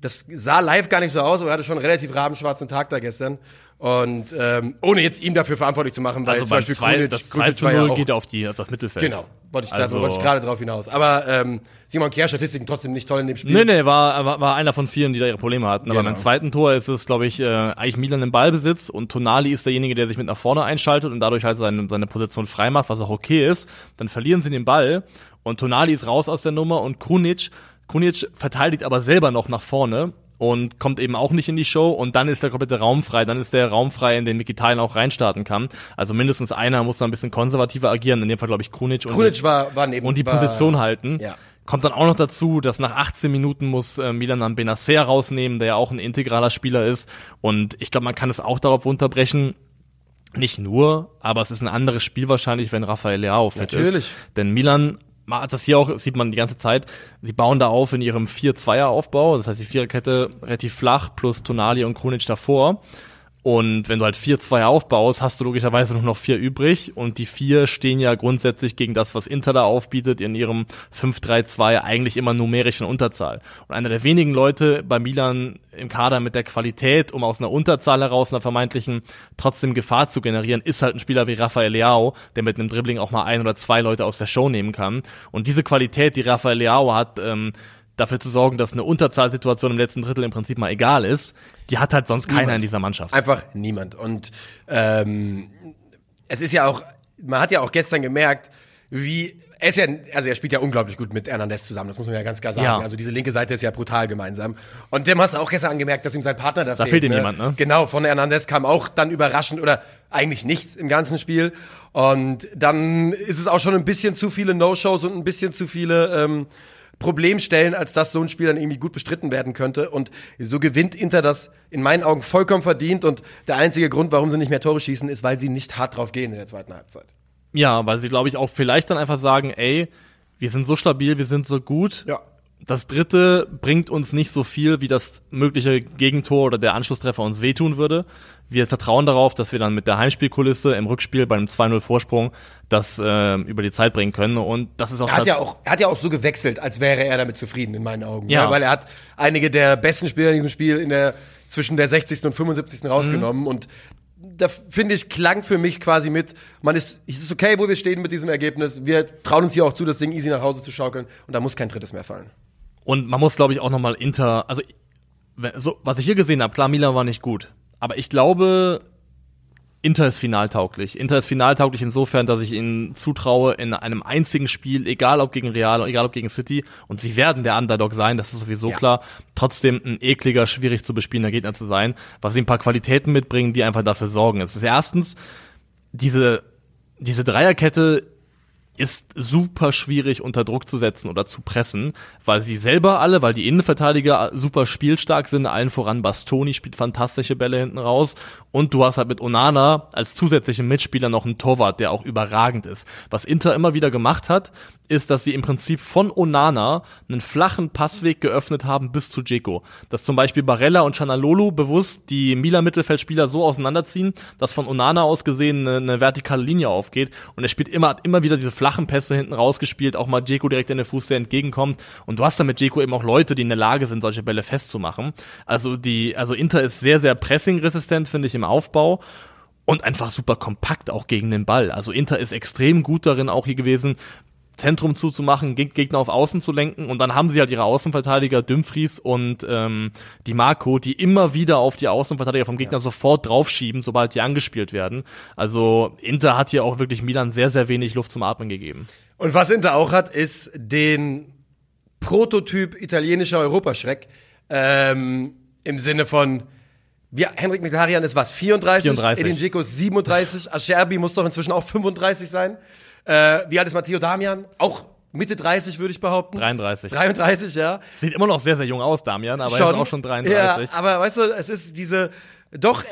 Das sah live gar nicht so aus, aber er hatte schon einen relativ rabenschwarzen Tag da gestern. Und ähm, ohne jetzt ihm dafür verantwortlich zu machen, weil Also zum Beispiel zwei, Krunic- das Krunic 2 zu war ja 0 auch- geht auf, die, auf das Mittelfeld. Genau, wollte ich, Also- da wollte ich gerade drauf hinaus. Aber ähm, Simon Kehr Statistiken trotzdem nicht toll in dem Spiel. Nee, nee, war, war, war einer von vielen, die da ihre Probleme hatten. Aber Genau. beim zweiten Tor ist es, glaube ich, äh, eigentlich Milan im Ballbesitz und Tonali ist derjenige, der sich mit nach vorne einschaltet und dadurch halt seine, seine Position frei macht, was auch okay ist. Dann verlieren sie den Ball und Tonali ist raus aus der Nummer und Krunic, Krunic verteidigt aber selber noch nach vorne und kommt eben auch nicht in die Show und dann ist der komplette Raum frei, dann ist der Raum frei, in den Mkhitaryan auch reinstarten kann. Also mindestens einer muss da ein bisschen konservativer agieren, in dem Fall glaube ich Krunic und war, war neben und die war, Position halten. Ja. Kommt dann auch noch dazu, dass nach 18 Minuten muss äh, Milan dann Benacer rausnehmen, der ja auch ein integraler Spieler ist. Und ich glaube, man kann es auch darauf runterbrechen, nicht nur, aber es ist ein anderes Spiel wahrscheinlich, wenn Rafael Leao fit Natürlich. ist. Denn Milan das hier auch, sieht man die ganze Zeit, sie bauen da auf in ihrem 4-2er-Aufbau, das heißt die Viererkette relativ flach, plus Tonali und Krunic davor. Und wenn du halt 4-2 aufbaust, hast du logischerweise nur noch vier übrig. Und die vier stehen ja grundsätzlich gegen das, was Inter da aufbietet, in ihrem 5-3-2 eigentlich immer numerisch in Unterzahl. Und einer der wenigen Leute bei Milan im Kader mit der Qualität, um aus einer Unterzahl heraus, einer vermeintlichen, trotzdem Gefahr zu generieren, ist halt ein Spieler wie Rafael Leao, der mit einem Dribbling auch mal ein oder zwei Leute aus der Show nehmen kann. Und diese Qualität, die Rafael Leao hat, ähm, dafür zu sorgen, dass eine Unterzahlsituation im letzten Drittel im Prinzip mal egal ist, die hat halt sonst keiner Niemand. in dieser Mannschaft. Einfach niemand. Und ähm, es ist ja auch, man hat ja auch gestern gemerkt, wie er ist ja, also er spielt ja unglaublich gut mit Hernandez zusammen, das muss man ja ganz klar sagen. Ja. Also diese linke Seite ist ja brutal gemeinsam. Und dem hast du auch gestern angemerkt, dass ihm sein Partner da, Da fehlt ihm jemand, ne? Genau, von Hernandez kam auch dann überraschend oder eigentlich nichts im ganzen Spiel. Und dann ist es auch schon ein bisschen zu viele No-Shows und ein bisschen zu viele ähm, Problemstellen, als dass so ein Spiel dann irgendwie gut bestritten werden könnte. Und so gewinnt Inter das in meinen Augen vollkommen verdient. Und der einzige Grund, warum sie nicht mehr Tore schießen, ist, weil sie nicht hart drauf gehen in der zweiten Halbzeit. Ja, weil sie, glaube ich, auch vielleicht dann einfach sagen, ey, wir sind so stabil, wir sind so gut. Ja. Das dritte bringt uns nicht so viel, wie das mögliche Gegentor oder der Anschlusstreffer uns wehtun würde. Wir vertrauen darauf, dass wir dann mit der Heimspielkulisse im Rückspiel bei einem 2-0 Vorsprung das äh, über die Zeit bringen können. Und das ist auch Er hat ja auch, er hat ja auch so gewechselt, als wäre er damit zufrieden, in meinen Augen. Ja. Ja. Weil er hat einige der besten Spieler in diesem Spiel in der, zwischen der 60. und 75. rausgenommen. Mhm. Und da finde ich, klang für mich quasi mit, man ist, es ist okay, wo wir stehen mit diesem Ergebnis. Wir trauen uns hier auch zu, das Ding easy nach Hause zu schaukeln. Und da muss kein drittes mehr fallen. Und man muss, glaube ich, auch nochmal Inter, also so, was ich hier gesehen habe, klar, Milan war nicht gut. Aber ich glaube, Inter ist finaltauglich. Inter ist finaltauglich insofern, dass ich ihnen zutraue, in einem einzigen Spiel, egal ob gegen Real, egal ob gegen City, und sie werden der Underdog sein, das ist sowieso Ja. klar, trotzdem ein ekliger, schwierig zu bespielender Gegner zu sein, was sie ein paar Qualitäten mitbringen, die einfach dafür sorgen. Es ist erstens, diese, diese Dreierkette ist super schwierig unter Druck zu setzen oder zu pressen, weil sie selber alle, weil die Innenverteidiger super spielstark sind, allen voran Bastoni spielt fantastische Bälle hinten raus und du hast halt mit Onana als zusätzlichen Mitspieler noch einen Torwart, der auch überragend ist. Was Inter immer wieder gemacht hat, ist, dass sie im Prinzip von Onana einen flachen Passweg geöffnet haben bis zu Dzeko. Dass zum Beispiel Barella und Chanalolu bewusst die Milan-Mittelfeldspieler so auseinanderziehen, dass von Onana aus gesehen eine, eine vertikale Linie aufgeht und er spielt immer, hat immer wieder diese flachen Pässe hinten rausgespielt, auch mal Dzeko direkt in den Fuß, der entgegenkommt und du hast dann mit Dzeko eben auch Leute, die in der Lage sind, solche Bälle festzumachen. Also die, also Inter ist sehr, sehr pressingresistent, finde ich, im Aufbau und einfach super kompakt auch gegen den Ball. Also Inter ist extrem gut darin auch hier gewesen, Zentrum zuzumachen, Geg- Gegner auf Außen zu lenken und dann haben sie halt ihre Außenverteidiger Dumfries und ähm, die Marco, die immer wieder auf die Außenverteidiger vom Gegner sofort draufschieben, sobald die angespielt werden. Also Inter hat hier auch wirklich Milan sehr, sehr wenig Luft zum Atmen gegeben. Und was Inter auch hat, ist den Prototyp italienischer Europaschreck. Ähm, Im Sinne von, wir, Henrik Mkhitaryan ist was, 34? 34. Edin Dzeko ist 37. Acerbi muss doch inzwischen auch 35 sein. Äh, wie alt ist Matteo Damian? Auch Mitte 30, würde ich behaupten. 33. 33, ja. Sieht immer noch sehr, sehr jung aus, Damian, aber er ist auch schon 33. Ja, aber weißt du, es ist diese doch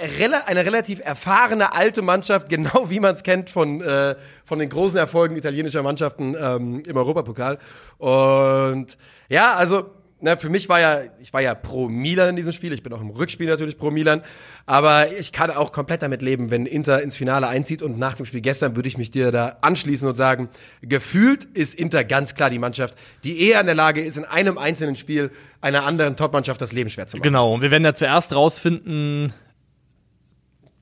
eine relativ erfahrene alte Mannschaft, genau wie man es kennt von, äh, von den großen Erfolgen italienischer Mannschaften ähm, im Europapokal. Und ja, also na, für mich war ja, ich war ja pro Milan in diesem Spiel. Ich bin auch im Rückspiel natürlich pro Milan. Aber ich kann auch komplett damit leben, wenn Inter ins Finale einzieht. Und nach dem Spiel gestern würde ich mich dir da anschließen und sagen, gefühlt ist Inter ganz klar die Mannschaft, die eher in der Lage ist, in einem einzelnen Spiel einer anderen Topmannschaft das Leben schwer zu machen. Genau, und wir werden ja zuerst rausfinden,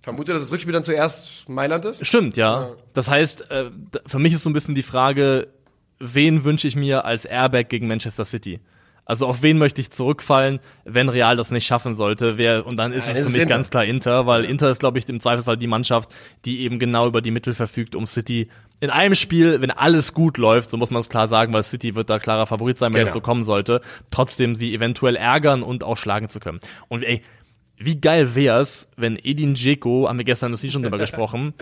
Vermute, dass das Rückspiel dann zuerst Mailand ist? Stimmt, ja. Das heißt, äh, für mich ist so ein bisschen die Frage, wen wünsche ich mir als Airbag gegen Manchester City? Also auf wen möchte ich zurückfallen, wenn Real das nicht schaffen sollte? Wer, und dann ist Ja, es für mich Inter. ganz klar Inter, weil Inter ist, glaube ich, im Zweifelsfall die Mannschaft, die eben genau über die Mittel verfügt, um City in einem Spiel, wenn alles gut läuft, so muss man es klar sagen, weil City wird da klarer Favorit sein, wenn Genau. es so kommen sollte, trotzdem sie eventuell ärgern und auch schlagen zu können. Und ey, wie geil wär's, wenn Edin Dzeko, haben wir gestern das nicht schon drüber gesprochen,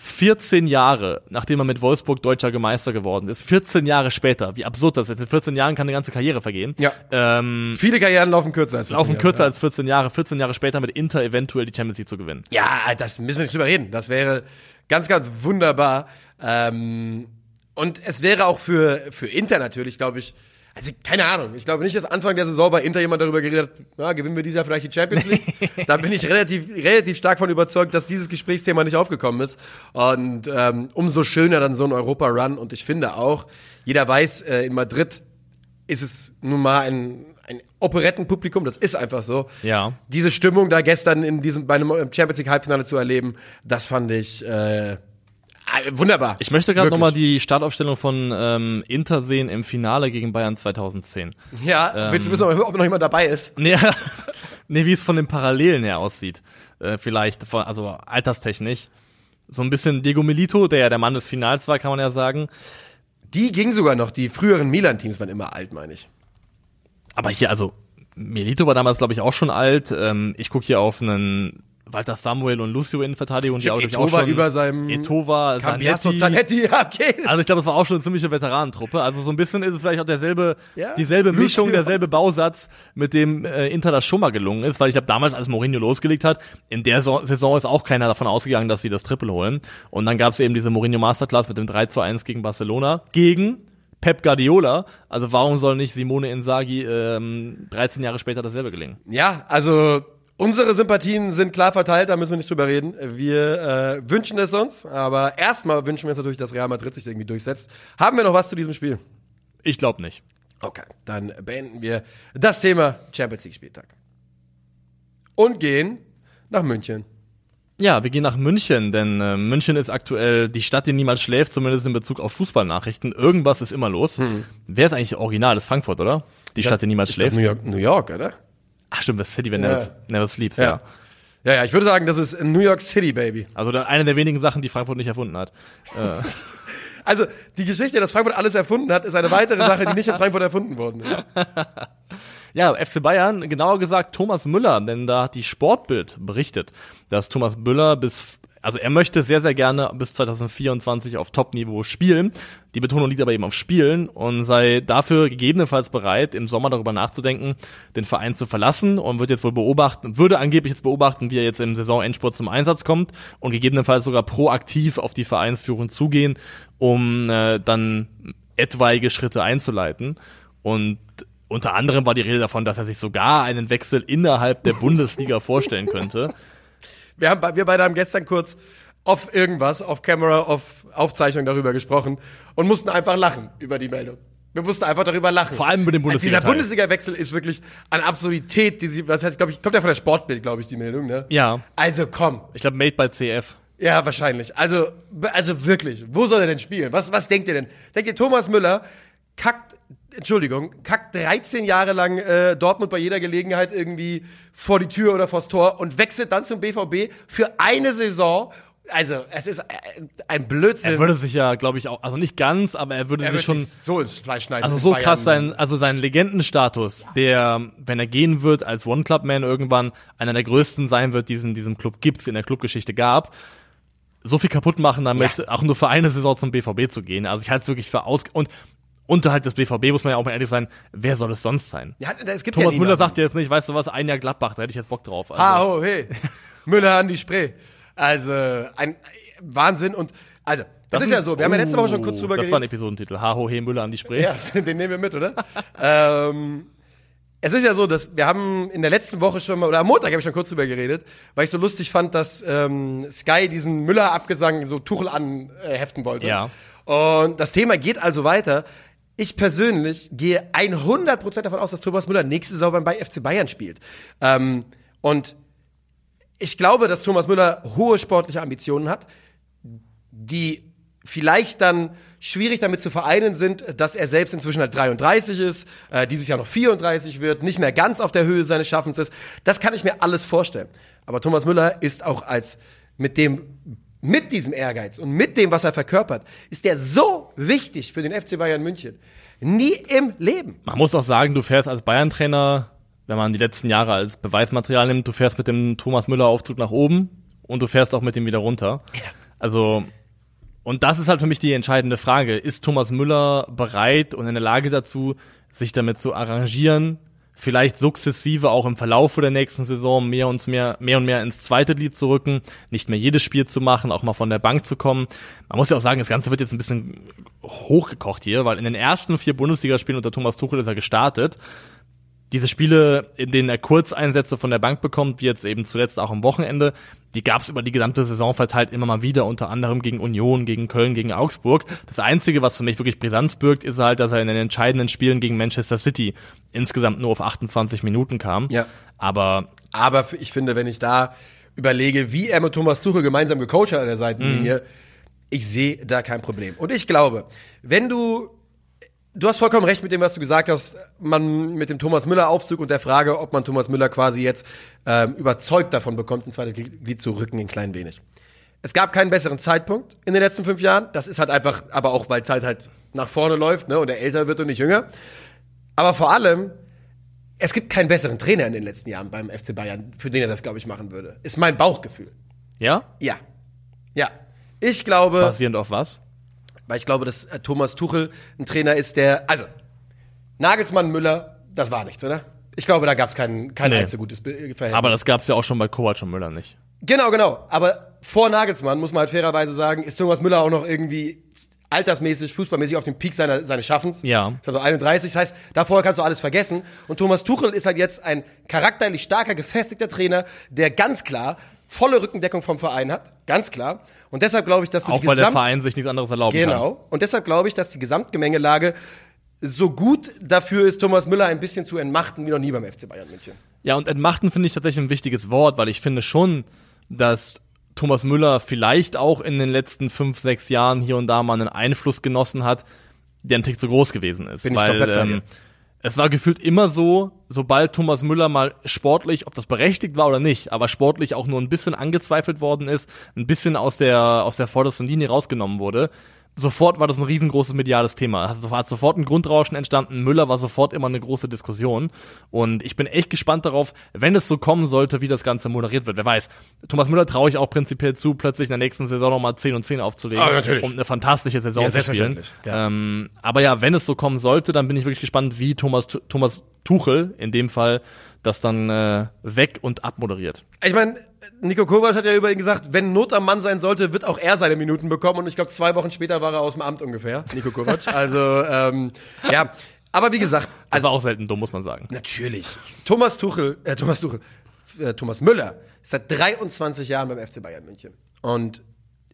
14 Jahre, nachdem er mit Wolfsburg deutscher Gemeister geworden ist, 14 Jahre später, wie absurd das ist, in 14 Jahren kann eine ganze Karriere vergehen, Ja. ähm, Viele Karrieren laufen kürzer als 14 laufen Jahre, kürzer ja. als 14 Jahre, 14 Jahre später mit Inter eventuell die Champions League zu gewinnen. Ja, das müssen wir nicht drüber reden. Das wäre ganz, ganz wunderbar. Ähm, und es wäre auch für, für Inter natürlich, glaube ich, also keine Ahnung. Ich glaube nicht, dass Anfang der Saison bei Inter jemand darüber geredet hat, na, gewinnen wir dieses Jahr vielleicht die Champions League. da bin ich relativ, relativ stark von überzeugt, dass dieses Gesprächsthema nicht aufgekommen ist. Und ähm, umso schöner dann so ein Europa-Run. Und ich finde auch, jeder weiß, äh, in Madrid ist es nun mal ein, ein Operettenpublikum, das ist einfach so. Ja. Diese Stimmung da gestern in diesem, bei einem Champions League Halbfinale zu erleben, das fand ich äh, wunderbar. Ich möchte gerade nochmal die Startaufstellung von ähm, Inter sehen im Finale gegen Bayern 2010. Ja, willst du wissen, ob noch jemand dabei ist? Nee, nee wie es von den Parallelen her aussieht. Äh, vielleicht, von, also alterstechnisch. So ein bisschen Diego Milito, der ja der Mann des Finals war, kann man ja sagen. Die ging sogar noch. Die früheren Milan-Teams waren immer alt, meine ich. Aber hier, also, Milito war damals, glaube ich, auch schon alt. Ähm, ich gucke hier auf einen Walter Samuel und Lucio in Verteidigung, die auch, Eto'o auch schon über seinem Etova, Zanetti. Zanetti, ja, okay. Also ich glaube, es war auch schon eine ziemliche Veteranentruppe. Also so ein bisschen ist es vielleicht auch derselbe, Ja. dieselbe Lucio. Mischung, derselbe Bausatz, mit dem äh, Inter das schon mal gelungen ist, weil ich habe damals, als Mourinho losgelegt hat, in der so Saison ist auch keiner davon ausgegangen, dass sie das Triple holen. Und dann gab es eben diese Mourinho Masterclass mit dem 3 zu 1 gegen Barcelona, gegen Pep Guardiola. Also warum soll nicht Simone Inzaghi ähm, 13 Jahre später dasselbe gelingen? Ja, also unsere Sympathien sind klar verteilt, da müssen wir nicht drüber reden. Wir äh, wünschen es uns, aber erstmal wünschen wir uns natürlich, dass Real Madrid sich irgendwie durchsetzt. Haben wir noch was zu diesem Spiel? Ich glaube nicht. Okay, dann beenden wir das Thema Champions League Spieltag. Und gehen nach München. Ja, wir gehen nach München, denn äh, München ist aktuell die Stadt, die niemals schläft, zumindest in Bezug auf Fußballnachrichten. Irgendwas ist immer los. Wer ist eigentlich original? Das ist Frankfurt, oder? Die Stadt, die niemals schläft. New York, New York, oder? Ach stimmt, das City, wenn Ja. never, never sleeps, Ja. ja. Ja, ja, ich würde sagen, das ist New York City, Baby. Also eine der wenigen Sachen, die Frankfurt nicht erfunden hat. Also, die Geschichte, dass Frankfurt alles erfunden hat, ist eine weitere Sache, die nicht in Frankfurt erfunden worden ist. Ja, FC Bayern, genauer gesagt Thomas Müller, denn da hat die Sportbild berichtet, dass Thomas Müller bis, also er möchte sehr, sehr gerne bis 2024 auf Top-Niveau spielen. Die Betonung liegt aber eben auf Spielen und sei dafür gegebenenfalls bereit, im Sommer darüber nachzudenken, den Verein zu verlassen und wird jetzt wohl beobachten, würde angeblich jetzt beobachten, wie er jetzt im Saisonendspurt zum Einsatz kommt und gegebenenfalls sogar proaktiv auf die Vereinsführung zugehen, um äh, dann etwaige Schritte einzuleiten. Und unter anderem war die Rede davon, dass er sich sogar einen Wechsel innerhalb der Bundesliga vorstellen könnte. Wir, haben, wir beide haben gestern kurz auf irgendwas, auf Camera, auf Aufzeichnung darüber gesprochen und mussten einfach lachen über die Meldung. Wir mussten einfach darüber lachen. Vor allem mit dem Dieser Bundesliga-Teil. Bundesliga-Wechsel ist wirklich an Absurdität, die sie, was heißt, glaube ich, kommt ja von der Sportbild, glaube ich, die Meldung, ne? Ja, Also komm. ich glaube, made by CF. Ja, wahrscheinlich. Also, also wirklich, wo soll er denn spielen? Was, was denkt ihr denn? Denkt ihr, Thomas Müller kackt, Entschuldigung, kackt 13 Jahre lang äh, Dortmund bei jeder Gelegenheit irgendwie vor die Tür oder vors Tor und wechselt dann zum BVB für eine Saison? Also, es ist äh, ein Blödsinn. Er würde sich ja, glaube ich, auch, also nicht ganz, aber er würde Er sich schon, sich so ins Fleisch schneiden. also so Bayern. krass sein, also sein Legendenstatus, der, wenn er gehen wird, als One-Club-Man irgendwann einer der größten sein wird, diesen diesem Club gibt, in der Clubgeschichte gab, so viel kaputt machen damit, auch nur für eine Saison zum BVB zu gehen. Also ich halte es wirklich für aus, und unterhalb des BVB muss man ja auch mal ehrlich sein, wer soll es sonst sein? Ja, es gibt Thomas ja Müller sagt jetzt nicht, weißt du was, ein Jahr Gladbach, da hätte ich jetzt Bock drauf. Also, Ha, ho, hey. Müller an die Spree. Also, ein Wahnsinn. Und, also, das, ist ja so. Wir haben ja letzte Woche schon kurz drüber Oh, Das war ein geredet. Episodentitel. Ha, ho, he, Müller an die Spree. Ja, den nehmen wir mit, oder? ähm, es ist ja so, dass wir haben in der letzten Woche schon mal, oder am Montag habe ich schon kurz drüber geredet, weil ich so lustig fand, dass ähm, Sky diesen Müller-Abgesang so Tuchel anheften wollte. Ja. Und das Thema geht also weiter. Ich persönlich gehe 100% davon aus, dass Thomas Müller nächste Saison bei FC Bayern spielt. Ähm, und ich glaube, dass Thomas Müller hohe sportliche Ambitionen hat, die vielleicht dann schwierig damit zu vereinen sind, dass er selbst inzwischen halt 33 ist, äh, dieses Jahr noch 34 wird, nicht mehr ganz auf der Höhe seines Schaffens ist. Das kann ich mir alles vorstellen. Aber Thomas Müller ist auch als mit dem mit diesem Ehrgeiz und mit dem, was er verkörpert, ist er so wichtig für den FC Bayern München. Nie im Leben. Man muss auch sagen, du fährst als Bayern-Trainer, wenn man die letzten Jahre als Beweismaterial nimmt, du fährst mit dem Thomas Müller-Aufzug nach oben und du fährst auch mit dem wieder runter. Ja. Also, und das ist halt für mich die entscheidende Frage. Ist Thomas Müller bereit und in der Lage dazu, sich damit zu arrangieren, vielleicht sukzessive auch im Verlauf der nächsten Saison mehr und mehr, mehr und mehr ins zweite Glied zu rücken, nicht mehr jedes Spiel zu machen, auch mal von der Bank zu kommen. Man muss ja auch sagen, das Ganze wird jetzt ein bisschen hochgekocht hier, weil in den ersten vier Bundesligaspielen unter Thomas Tuchel ist er gestartet. Diese Spiele, in denen er Kurzeinsätze von der Bank bekommt, wie jetzt eben zuletzt auch am Wochenende, die gab es über die gesamte Saison verteilt immer mal wieder, unter anderem gegen Union, gegen Köln, gegen Augsburg. Das Einzige, was für mich wirklich Brisanz birgt, ist halt, dass er in den entscheidenden Spielen gegen Manchester City insgesamt nur auf 28 Minuten kam. Ja. Aber Aber ich finde, wenn ich da überlege, wie er mit Thomas Tuchel gemeinsam gecoacht hat an der Seitenlinie, ich sehe da kein Problem. Und ich glaube, wenn du Du hast vollkommen recht mit dem, was du gesagt hast, man mit dem Thomas Müller Aufzug und der Frage, ob man Thomas Müller quasi jetzt ähm, überzeugt davon bekommt, ins zweite Glied zu rücken, ein klein wenig. Es gab keinen besseren Zeitpunkt in den letzten fünf Jahren. Das ist halt einfach, aber auch weil Zeit halt nach vorne läuft, ne, und er älter wird und nicht jünger. Aber vor allem, es gibt keinen besseren Trainer in den letzten Jahren beim FC Bayern, für den er das, glaube ich, machen würde. Ist mein Bauchgefühl. ja, Ja. Ja. Ich glaube, basierend auf was? Weil ich glaube, dass äh, Thomas Tuchel ein Trainer ist, der, also, Nagelsmann, Müller, das war nichts, oder? Ich glaube, da gab es kein, kein Nee. allzu gutes Be- Verhältnis. Aber das gab's ja auch schon bei Kovac und Müller nicht. Genau, genau. Aber vor Nagelsmann, muss man halt fairerweise sagen, ist Thomas Müller auch noch irgendwie altersmäßig, fußballmäßig auf dem Peak seiner, seines Schaffens. Ja. Ist also 31, das heißt, davor kannst du alles vergessen. Und Thomas Tuchel ist halt jetzt ein charakterlich starker, gefestigter Trainer, der ganz klar volle Rückendeckung vom Verein hat. Ganz klar. Und deshalb glaube ich, dass du Auch die weil der Gesamt Verein sich nichts anderes erlauben kann. Genau. Und deshalb glaube ich, dass die Gesamtgemengelage so gut dafür ist, Thomas Müller ein bisschen zu entmachten, wie noch nie beim FC Bayern München. Ja, und entmachten finde ich tatsächlich ein wichtiges Wort, weil ich finde schon, dass Thomas Müller vielleicht auch in den letzten fünf, sechs Jahren hier und da mal einen Einfluss genossen hat, der ein Tick zu groß gewesen ist. Bin ich weil komplett bei dir. Es war gefühlt immer so, sobald Thomas Müller mal sportlich, ob das berechtigt war oder nicht, aber sportlich auch nur ein bisschen angezweifelt worden ist, ein bisschen aus der, aus der vordersten Linie rausgenommen wurde, sofort war das ein riesengroßes mediales Thema. Hat, hat sofort ein Grundrauschen entstanden. Müller war sofort immer eine große Diskussion. Und ich bin echt gespannt darauf, wenn es so kommen sollte, wie das Ganze moderiert wird. Wer weiß. Thomas Müller traue ich auch prinzipiell zu, plötzlich in der nächsten Saison nochmal 10 und 10 aufzulegen. Ah, natürlich. Um eine fantastische Saison Ja, zu spielen. ja. Ähm, aber ja, wenn es so kommen sollte, dann bin ich wirklich gespannt, wie Thomas, Thomas Tuchel in dem Fall das dann äh, weg und abmoderiert. Ich meine, Nico Kovac hat ja über ihn gesagt, wenn Not am Mann sein sollte, wird auch er seine Minuten bekommen. Und ich glaube, zwei Wochen später war er aus dem Amt ungefähr, Nico Kovac. Also, ähm, ja. Aber wie gesagt, Also auch selten dumm, muss man sagen. natürlich. Thomas Tuchel, äh, Thomas Tuchel, äh, Thomas Müller ist seit 23 Jahren beim FC Bayern München. Und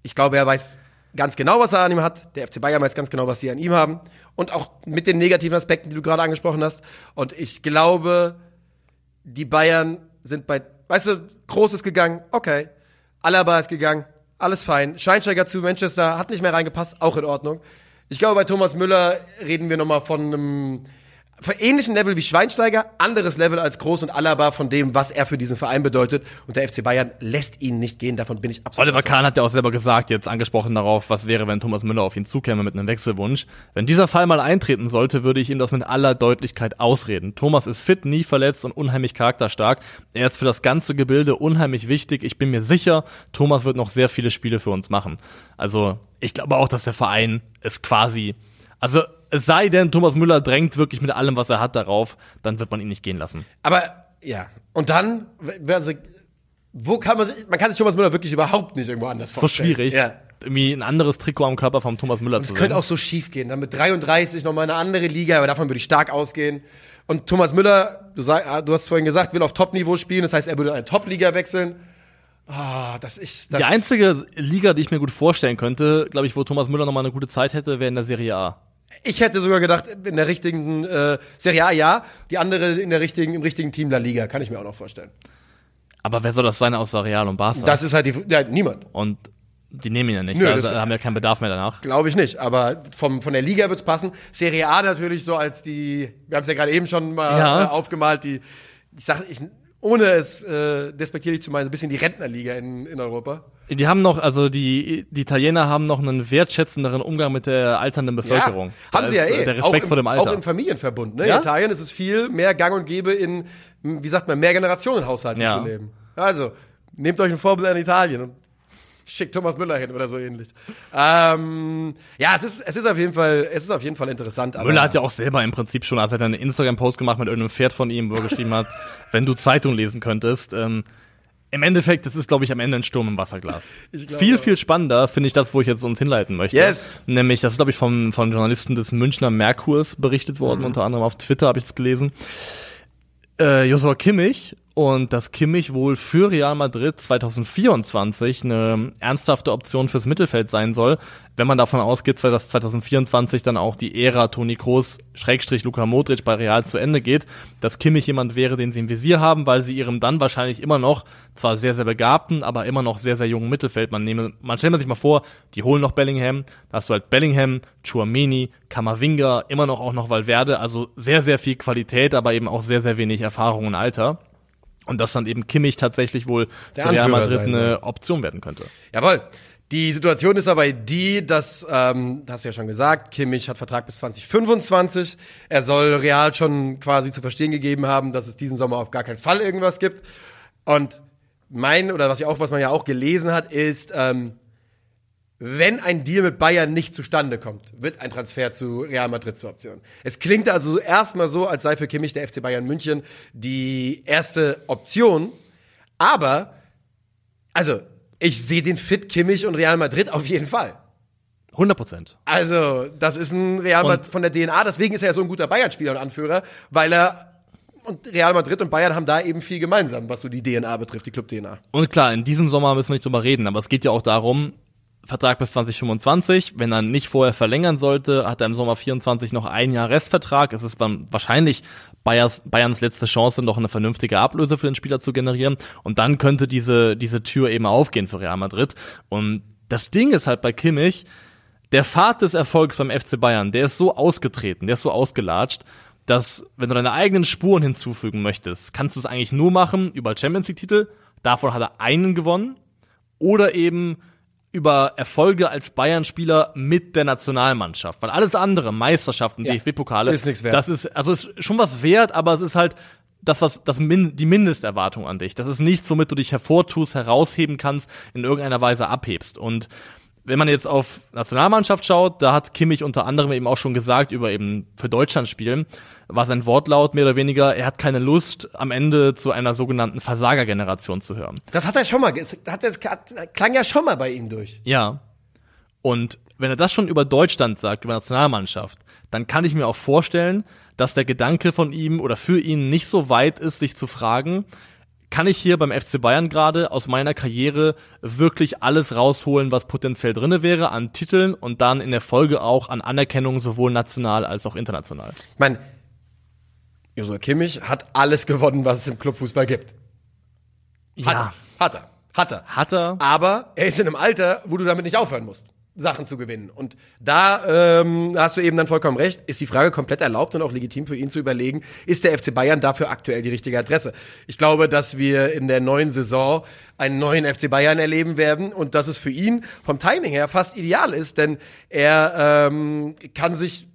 ich glaube, er weiß ganz genau, was er an ihm hat. Der FC Bayern weiß ganz genau, was sie an ihm haben. Und auch mit den negativen Aspekten, die du gerade angesprochen hast. Und ich glaube, die Bayern sind bei, weißt du, Groß ist gegangen, okay. Alaba ist gegangen, alles fein. Schweinsteiger zu Manchester hat nicht mehr reingepasst, auch in Ordnung. Ich glaube, bei Thomas Müller reden wir nochmal von einem ähnlichen Level wie Schweinsteiger, anderes Level als Groß und Alaba von dem, was er für diesen Verein bedeutet. Und der FC Bayern lässt ihn nicht gehen, davon bin ich absolut Oliver. Kahn hat ja auch selber gesagt, jetzt angesprochen darauf, was wäre, wenn Thomas Müller auf ihn zukäme mit einem Wechselwunsch. Wenn dieser Fall mal eintreten sollte, würde ich ihm das mit aller Deutlichkeit ausreden. Thomas ist fit, nie verletzt und unheimlich charakterstark. Er ist für das ganze Gebilde unheimlich wichtig. Ich bin mir sicher, Thomas wird noch sehr viele Spiele für uns machen. Also, ich glaube auch, dass der Verein es quasi, also, es sei denn, Thomas Müller drängt wirklich mit allem, was er hat, darauf, dann wird man ihn nicht gehen lassen. Aber, ja. Und dann, also, wo kann man sich, man kann sich Thomas Müller wirklich überhaupt nicht irgendwo anders So vorstellen. schwierig, Ja. irgendwie ein anderes Trikot am Körper von Thomas Müller zu Es sehen. könnte auch so schief gehen. Dann mit 33 nochmal eine andere Liga, aber davon würde ich stark ausgehen. Und Thomas Müller, du, sag, ah, du hast vorhin gesagt, will auf Top-Niveau spielen, das heißt, er würde in eine Top-Liga wechseln. Ah, das ist das Die einzige Liga, die ich mir gut vorstellen könnte, glaube ich, wo Thomas Müller nochmal eine gute Zeit hätte, wäre in der Serie A. Ich hätte sogar gedacht, in der richtigen äh, Serie A ja, die andere in der richtigen, im richtigen Team La Liga, kann ich mir auch noch vorstellen. Aber wer soll das sein außer Real und Barca? Das ist halt die, ja, niemand. und die nehmen ihn ja nicht. Nö, da, das- da haben wir keinen Bedarf mehr danach. Glaube ich nicht, aber vom, von der Liga wird's passen. Serie A natürlich so als die, wir haben es ja gerade eben schon mal Ja. äh, aufgemalt, die, ich sag, ich, ohne es äh, despektierlich zu meinen, so ein bisschen die Rentnerliga in, in Europa. Die haben noch, also die, die Italiener haben noch einen wertschätzenderen Umgang mit der alternden Bevölkerung. Da haben sie ja ist, äh, eh. Der Respekt im, vor dem Alter. Auch im Familienverbund. Ne? Ja? In Italien ist es viel mehr gang und gäbe in, wie sagt man, mehr Generationenhaushalten Ja. zu leben. Also, nehmt euch ein Vorbild an Italien und schickt Thomas Müller hin oder so ähnlich. Ähm, ja, es ist, es ist auf jeden Fall, es ist auf jeden Fall interessant. Müller hat ja auch selber im Prinzip schon, als er einen Instagram-Post gemacht mit irgendeinem Pferd von ihm, wo er geschrieben hat, wenn du Zeitung lesen könntest. Ähm, Im Endeffekt, das ist, glaube ich, am Ende ein Sturm im Wasserglas. Ich glaube Viel, viel spannender finde ich das, wo ich jetzt uns hinleiten möchte. Yes. Nämlich, das ist, glaube ich, vom, von Journalisten des Münchner Merkurs berichtet worden, Mhm. unter anderem auf Twitter habe ich es gelesen. Äh, Joshua Kimmich und dass Kimmich wohl für Real Madrid 2024 eine ernsthafte Option fürs Mittelfeld sein soll, wenn man davon ausgeht, dass 2024 dann auch die Ära Toni Kroos Schrägstrich Luka Modric bei Real zu Ende geht, dass Kimmich jemand wäre, den sie im Visier haben, weil sie ihrem dann wahrscheinlich immer noch zwar sehr, sehr begabten, aber immer noch sehr, sehr jungen Mittelfeld, man nehme, man stellt sich mal vor, die holen noch Bellingham, da hast du halt Bellingham, Chouameni, Kamavinga, immer noch auch noch Valverde, also sehr, sehr viel Qualität, aber eben auch sehr, sehr wenig Erfahrung und Alter. Und dass dann eben Kimmich tatsächlich wohl Der für Real Madrid eine Option werden könnte. Jawohl. Die Situation ist aber die, dass, ähm, das hast du ja schon gesagt, Kimmich hat Vertrag bis 2025. Er soll Real schon quasi zu verstehen gegeben haben, dass es diesen Sommer auf gar keinen Fall irgendwas gibt. Und mein, oder was, ich auch, was man ja auch gelesen hat, ist, ähm, wenn ein Deal mit Bayern nicht zustande kommt, wird ein Transfer zu Real Madrid zur Option. Es klingt also erstmal so, als sei für Kimmich der FC Bayern München die erste Option. Aber, also, ich sehe den Fit Kimmich und Real Madrid auf jeden Fall. 100 Prozent. Also, das ist ein Real Madrid von der DNA. Deswegen ist er ja so ein guter Bayern-Spieler und Anführer, weil er und Real Madrid und Bayern haben da eben viel gemeinsam, was so die DNA betrifft, die Club-DNA. Und klar, in diesem Sommer müssen wir nicht drüber reden, aber es geht ja auch darum, Vertrag bis 2025, wenn er nicht vorher verlängern sollte, hat er im Sommer 24 noch ein Jahr Restvertrag. Es ist dann wahrscheinlich Bayers, Bayerns letzte Chance, noch eine vernünftige Ablöse für den Spieler zu generieren. Und dann könnte diese, diese Tür eben aufgehen für Real Madrid. Und das Ding ist halt bei Kimmich, der Pfad des Erfolgs beim FC Bayern, der ist so ausgetreten, der ist so ausgelatscht, dass wenn du deine eigenen Spuren hinzufügen möchtest, kannst du es eigentlich nur machen über Champions League Titel. Davon hat er einen gewonnen oder eben über Erfolge als Bayern-Spieler mit der Nationalmannschaft. Weil alles andere, Meisterschaften, Ja. DFB-Pokale, Ist nix wert. das ist, also ist schon was wert, aber es ist halt das, was, das Min, die Mindesterwartung an dich. Das ist nichts, womit du dich hervortust, herausheben kannst, in irgendeiner Weise abhebst. Und wenn man jetzt auf Nationalmannschaft schaut, da hat Kimmich unter anderem eben auch schon gesagt, über eben für Deutschland spielen, war sein Wortlaut mehr oder weniger, er hat keine Lust, am Ende zu einer sogenannten Versagergeneration zu hören. Das hat er schon mal, das hat, das klang ja schon mal bei ihm durch. Ja. Und wenn er das schon über Deutschland sagt, über Nationalmannschaft, dann kann ich mir auch vorstellen, dass der Gedanke von ihm oder für ihn nicht so weit ist, sich zu fragen, kann ich hier beim FC Bayern gerade aus meiner Karriere wirklich alles rausholen, was potenziell drinne wäre an Titeln und dann in der Folge auch an Anerkennung sowohl national als auch international. Ich meine, Joshua Kimmich hat alles gewonnen, was es im Clubfußball gibt. Hat er. Hat er. Hat er. Hat er. Aber er ist in einem Alter, wo du damit nicht aufhören musst, Sachen zu gewinnen. Und da ähm, hast du eben dann vollkommen recht, ist die Frage komplett erlaubt und auch legitim für ihn zu überlegen, ist der FC Bayern dafür aktuell die richtige Adresse? Ich glaube, dass wir in der neuen Saison einen neuen FC Bayern erleben werden und dass es für ihn vom Timing her fast ideal ist, denn er ähm, kann sich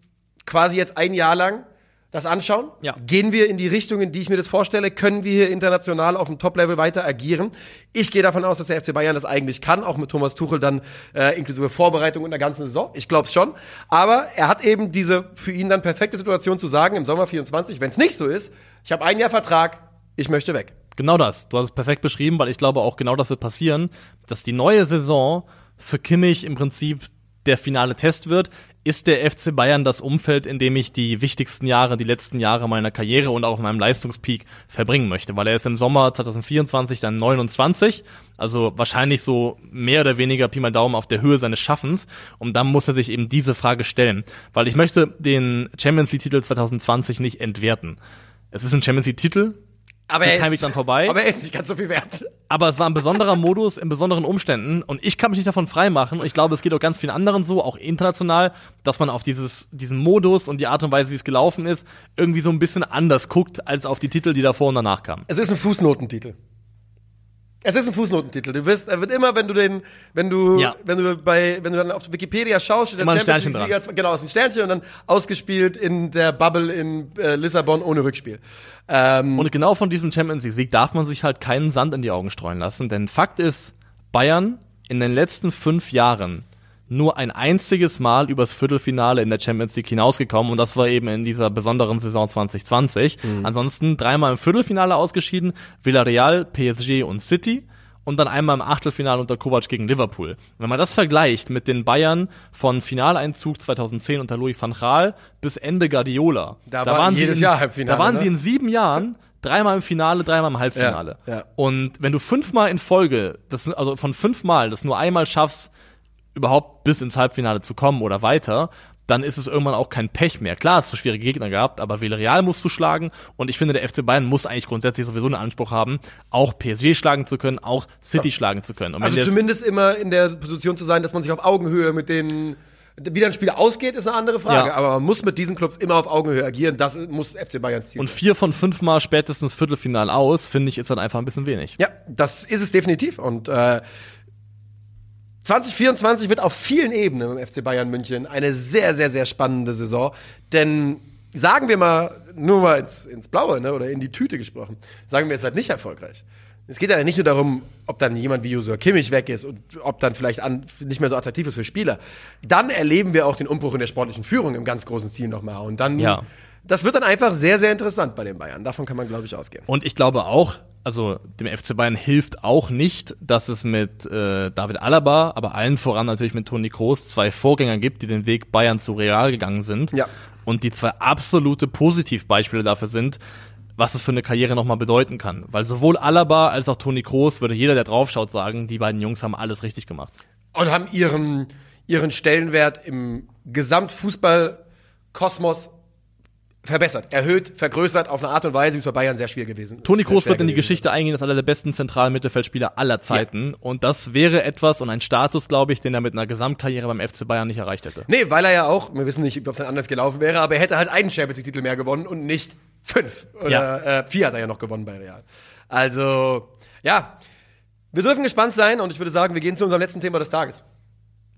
quasi jetzt ein Jahr lang das anschauen? Ja. Gehen wir in die Richtung, in die ich mir das vorstelle? Können wir hier international auf dem Top-Level weiter agieren? Ich gehe davon aus, dass der FC Bayern das eigentlich kann, auch mit Thomas Tuchel dann äh, inklusive Vorbereitung in der ganzen Saison. Ich glaube es schon. Aber er hat eben diese für ihn dann perfekte Situation zu sagen im Sommer 24, wenn es nicht so ist, ich habe ein Jahr Vertrag, ich möchte weg. Genau das. Du hast es perfekt beschrieben, weil ich glaube auch genau das wird passieren, dass die neue Saison für Kimmich im Prinzip der finale Test wird. Ist der FC Bayern das Umfeld, in dem ich die wichtigsten Jahre, die letzten Jahre meiner Karriere und auch meinem Leistungspeak verbringen möchte? Weil er ist im Sommer 2024 dann 29, also wahrscheinlich so mehr oder weniger Pi mal Daumen auf der Höhe seines Schaffens. Und dann muss er sich eben diese Frage stellen. Weil ich möchte den Champions League-Titel 2020 nicht entwerten. Es ist ein Champions League-Titel, Aber er ist, dran vorbei. aber er ist nicht ganz so viel wert. Aber es war ein besonderer Modus in besonderen Umständen und ich kann mich nicht davon freimachen und ich glaube, es geht auch ganz vielen anderen so, auch international, dass man auf dieses, diesen Modus und die Art und Weise, wie es gelaufen ist, irgendwie so ein bisschen anders guckt, als auf die Titel, die davor und danach kamen. Es ist ein Fußnotentitel. Es ist ein Fußnotentitel. Du wirst, er wird immer, wenn du den, wenn du, Ja. wenn du bei, wenn du dann auf Wikipedia schaust, steht der Champions League Sieger, genau, ist ein Sternchen und dann ausgespielt in der Bubble in äh, Lissabon ohne Rückspiel. Ähm, Und genau von diesem Champions League Sieg darf man sich halt keinen Sand in die Augen streuen lassen, denn Fakt ist, Bayern in den letzten fünf Jahren nur ein einziges Mal übers Viertelfinale in der Champions League hinausgekommen und das war eben in dieser besonderen Saison 2020. Ansonsten dreimal im Viertelfinale ausgeschieden, Villarreal, PSG und City und dann einmal im Achtelfinale unter Kovac gegen Liverpool. Wenn man das vergleicht mit den Bayern von Finaleinzug 2010 unter Louis van Gaal bis Ende Guardiola, Da war jedes in, Jahr Halbfinale, Da waren ne? sie in sieben Jahren dreimal im Finale, dreimal im Halbfinale. Ja, ja. Und wenn du fünfmal in Folge, das, also von fünfmal, das nur einmal schaffst, überhaupt bis ins Halbfinale zu kommen oder weiter, dann ist es irgendwann auch kein Pech mehr. Klar, hast du schwierige Gegner gehabt, aber Villarreal musst du schlagen und ich finde, der FC Bayern muss eigentlich grundsätzlich sowieso einen Anspruch haben, auch PSG schlagen zu können, auch City schlagen zu können. Und also zumindest immer in der Position zu sein, dass man sich auf Augenhöhe mit den wie dann ein Spiel ausgeht, ist eine andere Frage. Ja. Aber man muss mit diesen Clubs immer auf Augenhöhe agieren. Das muss FC Bayerns Ziel und vier von fünf Mal spätestens Viertelfinal aus, finde ich, ist dann einfach ein bisschen wenig. Ja, das ist es definitiv. Und äh, 2024 wird auf vielen Ebenen im FC Bayern München eine sehr, sehr, sehr spannende Saison. Denn sagen wir mal, nur mal ins, ins Blaue ne, oder in die Tüte gesprochen, sagen wir, es seid nicht erfolgreich. Es geht ja nicht nur darum, ob dann jemand wie Joshua Kimmich weg ist und ob dann vielleicht an, nicht mehr so attraktiv ist für Spieler. Dann erleben wir auch den Umbruch in der sportlichen Führung im ganz großen Ziel nochmal. Und dann, Ja. das wird dann einfach sehr, sehr interessant bei den Bayern. Davon kann man, glaube ich, ausgehen. Und ich glaube auch, also dem FC Bayern hilft auch nicht, dass es mit äh, David Alaba, aber allen voran natürlich mit Toni Kroos zwei Vorgänger gibt, die den Weg Bayern zu Real gegangen sind. Ja. Und die zwei absolute Positivbeispiele dafür sind, was es für eine Karriere nochmal bedeuten kann. Weil sowohl Alaba als auch Toni Kroos würde jeder, der draufschaut, sagen, die beiden Jungs haben alles richtig gemacht. und haben ihren, ihren Stellenwert im Gesamtfußballkosmos verbessert, erhöht, vergrößert auf eine Art und Weise, wie es bei Bayern sehr schwer gewesen Toni sehr Kroos wird in die Geschichte eingehen als einer der besten zentralen Mittelfeldspieler aller Zeiten. Und das wäre etwas und ein Status, glaube ich, den er mit einer Gesamtkarriere beim FC Bayern nicht erreicht hätte. Nee, weil er ja auch, wir wissen nicht, ob es dann anders gelaufen wäre, aber er hätte halt einen Champions League-Titel mehr gewonnen und nicht fünf. Oder Ja. äh, vier hat er ja noch gewonnen bei Real. Also, ja, wir dürfen gespannt sein und ich würde sagen, wir gehen zu unserem letzten Thema des Tages.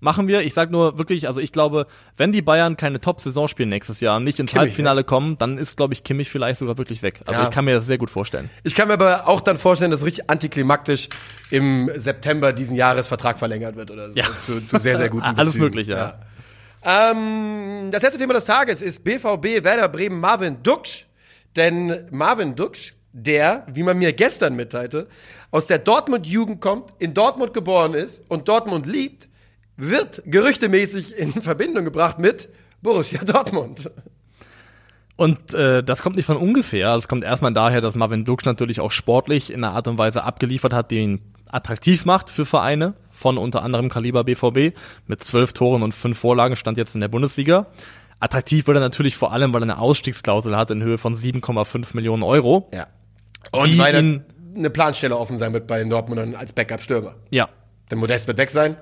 Machen wir. Ich sag nur wirklich, also ich glaube, wenn die Bayern keine Top-Saison spielen nächstes Jahr und nicht ins Kimmich, Halbfinale kommen, dann ist, glaube ich, Kimmich vielleicht sogar wirklich weg. Also Ja. ich kann mir das sehr gut vorstellen. Ich kann mir aber auch dann vorstellen, dass richtig antiklimaktisch im September diesen Jahres Vertrag verlängert wird oder so. Ja. Zu, zu sehr, sehr guten Alles Bezügen. möglich, ja. Ähm, das letzte Thema des Tages ist BVB Werder Bremen Marvin Duksch. Denn Marvin Duksch, der, wie man mir gestern mitteilte, aus der Dortmund-Jugend kommt, in Dortmund geboren ist und Dortmund liebt, wird gerüchtemäßig in Verbindung gebracht mit Borussia Dortmund. Und äh, das kommt nicht von ungefähr. Also Es kommt erstmal daher, dass Marvin Duksch natürlich auch sportlich in einer Art und Weise abgeliefert hat, die ihn attraktiv macht für Vereine von unter anderem Kaliber BVB. Mit zwölf Toren und fünf Vorlagen stand jetzt in der Bundesliga. Attraktiv wird er natürlich vor allem, weil er eine Ausstiegsklausel hat in Höhe von 7,5 Millionen Euro. Ja. Und weil eine Planstelle offen sein wird bei den Dortmundern als Backup-Stürmer. Ja, Denn Modest wird weg sein.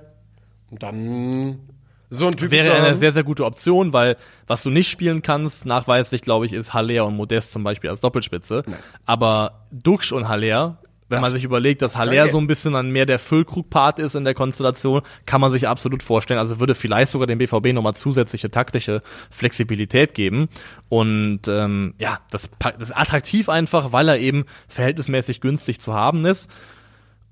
Dann so ein Typ wäre eine sehr, sehr gute Option, weil was du nicht spielen kannst, nachweislich, glaube ich, ist Haller und Modest zum Beispiel als Doppelspitze. Aber Duxch und Haller, wenn Das- man sich überlegt, dass kann Haller so ein bisschen dann mehr der Füllkrug-Part ist in der Konstellation, kann man sich absolut vorstellen. Also würde vielleicht sogar dem BVB nochmal zusätzliche taktische Flexibilität geben. Und ähm, ja, das, das ist attraktiv einfach, weil er eben verhältnismäßig günstig zu haben ist.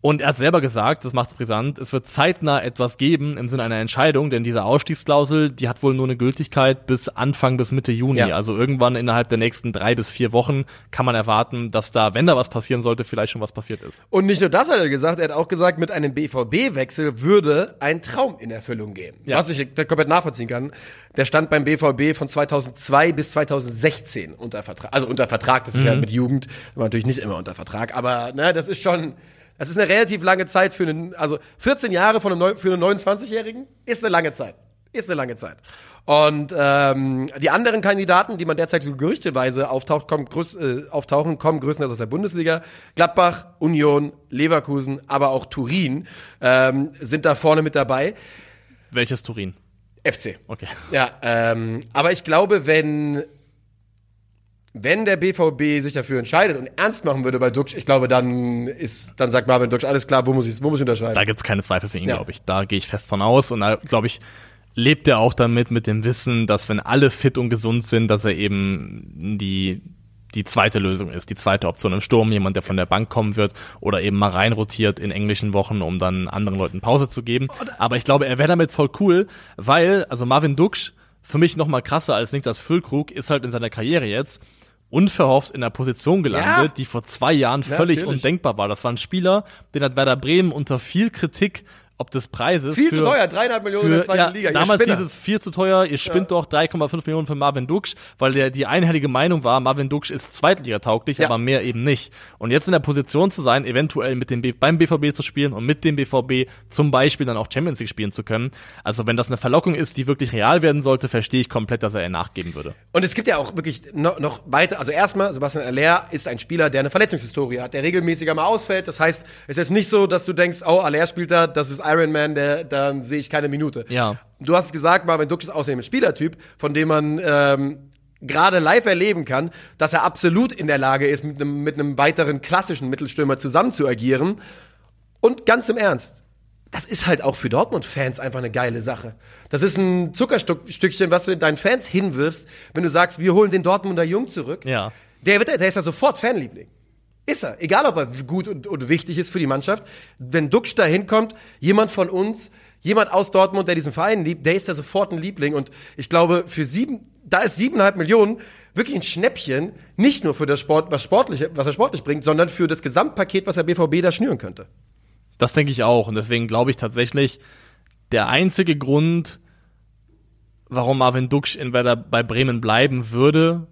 Und er hat selber gesagt, das macht es brisant, es wird zeitnah etwas geben im Sinne einer Entscheidung, denn diese Ausstiegsklausel, die hat wohl nur eine Gültigkeit bis Anfang bis Mitte Juni. Ja. Also irgendwann innerhalb der nächsten drei bis vier Wochen kann man erwarten, dass da, wenn da was passieren sollte, vielleicht schon was passiert ist. Und nicht nur das hat er gesagt, er hat auch gesagt, mit einem BVB-Wechsel würde ein Traum in Erfüllung gehen. Ja. Was ich komplett nachvollziehen kann. Der stand beim BVB von 2002 bis 2016 unter Vertrag. Also unter Vertrag, das ist ja mit Jugend, aber natürlich nicht immer unter Vertrag. Aber ne, das ist schon, das ist eine relativ lange Zeit für einen, also 14 Jahre von einem, für einen 29-Jährigen ist eine lange Zeit. Ist eine lange Zeit. Und ähm, die anderen Kandidaten, die man derzeit so gerüchteweise auftaucht, kommen, größ, äh, auftauchen, kommen größtenteils aus der Bundesliga. Gladbach, Union, Leverkusen, aber auch Turin ähm, sind da vorne mit dabei. Welches Turin? FC. Okay. Ja, ähm, aber ich glaube, wenn wenn der BVB sich dafür entscheidet und ernst machen würde bei Duxch, ich glaube, dann ist, dann sagt Marvin Duxch, alles klar, wo muss ich, wo muss ich unterschreiben? Da gibt's keine Zweifel für ihn, Ja. glaube ich. Da gehe ich fest von aus. Und da, glaube ich, lebt er auch damit, mit dem Wissen, dass wenn alle fit und gesund sind, dass er eben die, die zweite Lösung ist, die zweite Option im Sturm, jemand, der von der Bank kommen wird oder eben mal reinrotiert in englischen Wochen, um dann anderen Leuten Pause zu geben. Aber ich glaube, er wäre damit voll cool, weil, also Marvin Duksch, für mich noch mal krasser als Niklas Füllkrug, ist halt in seiner Karriere jetzt unverhofft in einer Position gelandet, Ja. die vor zwei Jahren völlig natürlich. undenkbar war. Das war ein Spieler, den hat Werder Bremen unter viel Kritik ob des Preises Viel für, zu teuer, dreieinhalb Millionen in der für, zweiten ja, Liga. Damals hieß es viel zu teuer, ihr spinnt doch 3,5 Millionen für Marvin Duksch, weil der die einhellige Meinung war, Marvin Duksch ist zweitligatauglich, Ja. aber mehr eben nicht. Und jetzt in der Position zu sein, eventuell mit dem B beim BVB zu spielen und mit dem BVB zum Beispiel dann auch Champions League spielen zu können. Also wenn das eine Verlockung ist, die wirklich real werden sollte, verstehe ich komplett, dass er ihr nachgeben würde. Und es gibt ja auch wirklich noch, noch weiter, also erstmal, Sebastian Aller ist ein Spieler, der eine Verletzungshistorie hat, der regelmäßiger mal ausfällt. Das heißt, es ist jetzt nicht so, dass du denkst, oh, Aller spielt da, das ist Iron Man, der, dann sehe ich keine Minute. Ja. Du hast gesagt, Marvin Dux ist außerdem ein Spielertyp, von dem man ähm, gerade live erleben kann, dass er absolut in der Lage ist, mit einem, mit einem weiteren klassischen Mittelstürmer zusammen zu agieren. Und ganz im Ernst, das ist halt auch für Dortmund-Fans einfach eine geile Sache. Das ist ein Zuckerstückchen, was du deinen Fans hinwirfst, wenn du sagst, wir holen den Dortmunder Jung zurück. Ja. Der, wird, der ist ja sofort Fanliebling. Ist er. Egal, ob er gut und, und wichtig ist für die Mannschaft. Wenn Duxch da hinkommt, jemand von uns, jemand aus Dortmund, der diesen Verein liebt, der ist ja sofort ein Liebling. Und ich glaube, für sieben, da ist siebeneinhalb Millionen wirklich ein Schnäppchen, nicht nur für das Sport, was sportlich, was er sportlich bringt, sondern für das Gesamtpaket, was der BVB da schnüren könnte. Das denke ich auch. Und deswegen glaube ich tatsächlich, der einzige Grund, warum Marvin Duksch in Werder bei Bremen bleiben würde,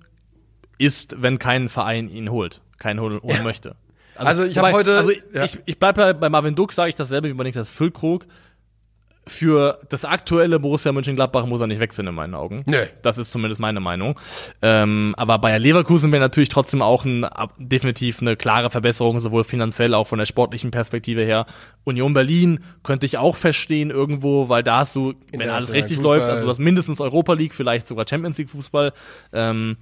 ist, wenn kein Verein ihn holt, keinen holen, holen möchte. Also ich hab heute- Also ich, ja. ich, ich bleibe bei, Marvin Duksch, sage ich dasselbe wie bei Niklas Füllkrug. Für das aktuelle Borussia Mönchengladbach muss er nicht wechseln in meinen Augen. Nö. Das ist zumindest meine Meinung. Ähm, aber Bayer Leverkusen wäre natürlich trotzdem auch ein, definitiv eine klare Verbesserung, sowohl finanziell auch von der sportlichen Perspektive her. Union Berlin könnte ich auch verstehen irgendwo, weil da hast du, wenn alles richtig Fußball. läuft, also du hast mindestens Europa League, vielleicht sogar Champions League Fußball. Ähm,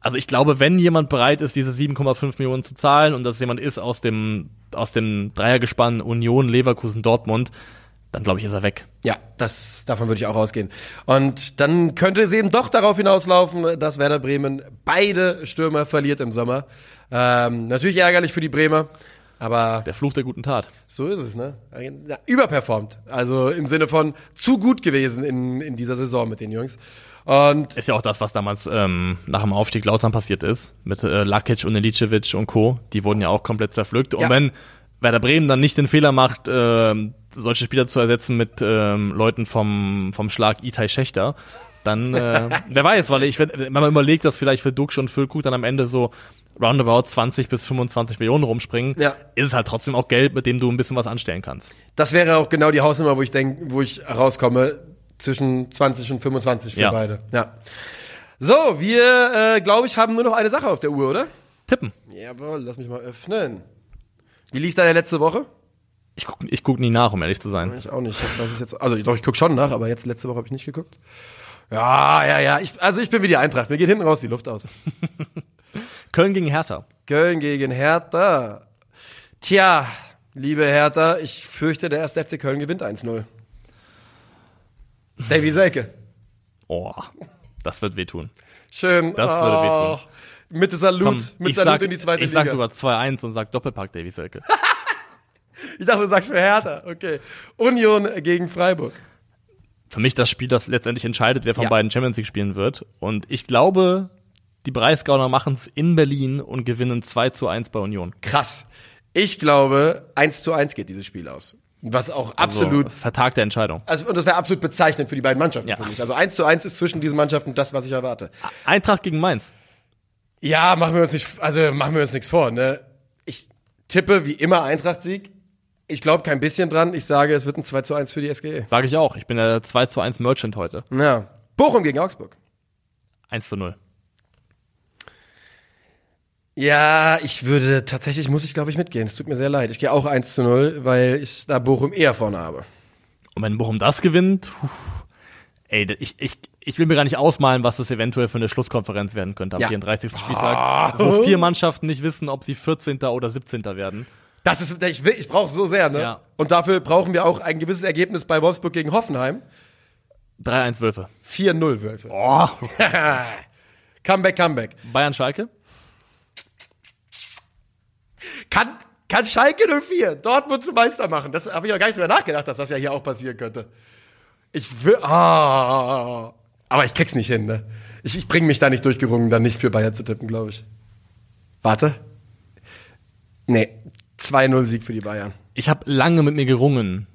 also ich glaube, wenn jemand bereit ist, diese 7,5 Millionen zu zahlen und das jemand ist aus dem, aus dem Dreiergespann Union, Leverkusen, Dortmund, dann glaube ich, ist er weg. Ja, das, davon würde ich auch ausgehen. Und dann könnte es eben doch darauf hinauslaufen, dass Werder Bremen beide Stürmer verliert im Sommer. Ähm, natürlich ärgerlich für die Bremer, aber Der Fluch der guten Tat. so ist es, ne? Ja, überperformt. Also im Sinne von zu gut gewesen in, in dieser Saison mit den Jungs. Und Ist ja auch das, was damals ähm, nach dem Aufstieg Lautern passiert ist. Mit äh, Lakic und Ilicevic und Co. Die wurden ja auch komplett zerpflückt. Und Ja. wenn Werder Bremen dann nicht den Fehler macht, ähm, solche Spieler zu ersetzen mit ähm, Leuten vom, vom Schlag Itai Schächter, dann, äh, wer weiß, weil ich, wenn, wenn man überlegt, dass vielleicht für Duxch und Füllkrug dann am Ende so roundabout 20 bis 25 Millionen rumspringen, Ja. ist es halt trotzdem auch Geld, mit dem du ein bisschen was anstellen kannst. das wäre auch genau die Hausnummer, wo ich denke, wo ich rauskomme, zwischen 20 und 25 für Ja. beide. Ja. So, wir, äh, glaube ich, haben nur noch eine Sache auf der Uhr, oder? Tippen. Jawohl, lass mich mal öffnen. Wie lief deine letzte Woche? Ich guck, ich guck nie nach, um ehrlich zu sein. Ich auch nicht. Das ist jetzt, also doch, ich guck schon nach, aber jetzt letzte Woche habe ich nicht geguckt. Ja, ja, ja. Ich, also ich bin wie die Eintracht. Mir geht hinten raus die Luft aus. Köln gegen Hertha. Köln gegen Hertha. Tja, liebe Hertha, ich fürchte, der erste FC Köln gewinnt 1-0. Davy Selke. Oh, das wird wehtun. Schön. Das würde wehtun. Mit Salut, Komm, mit ich Salut sag, in die zweite ich Liga. sag sogar 2-1 und sag Doppelpack Davy Selke. Ich dachte, du sagst für Hertha. Okay. Union gegen Freiburg. Für mich das Spiel, das letztendlich entscheidet, wer von Ja. beiden Champions League spielen wird. Und ich glaube, die Breisgauner machen es in Berlin und gewinnen 2 zu 1 bei Union. Krass. Ich glaube, 1 zu 1 geht dieses Spiel aus. Was auch absolut. Also, vertagte Entscheidung. Also, und das wäre absolut bezeichnend für die beiden Mannschaften Ja. für mich. Also 1 zu 1 ist zwischen diesen Mannschaften das, was ich erwarte. Eintracht gegen Mainz. Ja, machen wir uns nicht, also machen wir uns nichts vor, ne? Ich tippe wie immer Eintracht-Sieg. Ich glaube kein bisschen dran. Ich sage, es wird ein 2 zu 1 für die SGE. Sage ich auch. Ich bin der 2 zu 1 Merchant heute. Ja. Bochum gegen Augsburg. 1 zu 0. Ja, ich würde tatsächlich, muss ich glaube ich mitgehen. Es tut mir sehr leid. Ich gehe auch 1 zu 0, weil ich da Bochum eher vorne habe. Und wenn Bochum das gewinnt, puh, ey, ich, ich, ich will mir gar nicht ausmalen, was das eventuell für eine Schlusskonferenz werden könnte am Ja. 34. Spieltag, wo vier Mannschaften nicht wissen, ob sie 14. oder 17. werden. Das ist, ich, will- ich brauche es so sehr, ne? Ja. Und dafür brauchen wir auch ein gewisses Ergebnis bei Wolfsburg gegen Hoffenheim. 3-1 Wölfe. 4-0 Wölfe. Oh. Comeback, Comeback. Bayern Schalke? Kann, kann Schalke 04 Dortmund zum Meister machen? Das habe ich noch gar nicht drüber nachgedacht, dass das ja hier auch passieren könnte. Ich will. Ah, aber ich krieg's nicht hin, ne? Ich, ich bringe mich da nicht durchgerungen, dann nicht für Bayern zu tippen, glaube ich. Warte. Nee. 2-0 Sieg für die Bayern. Ich habe lange mit mir gerungen,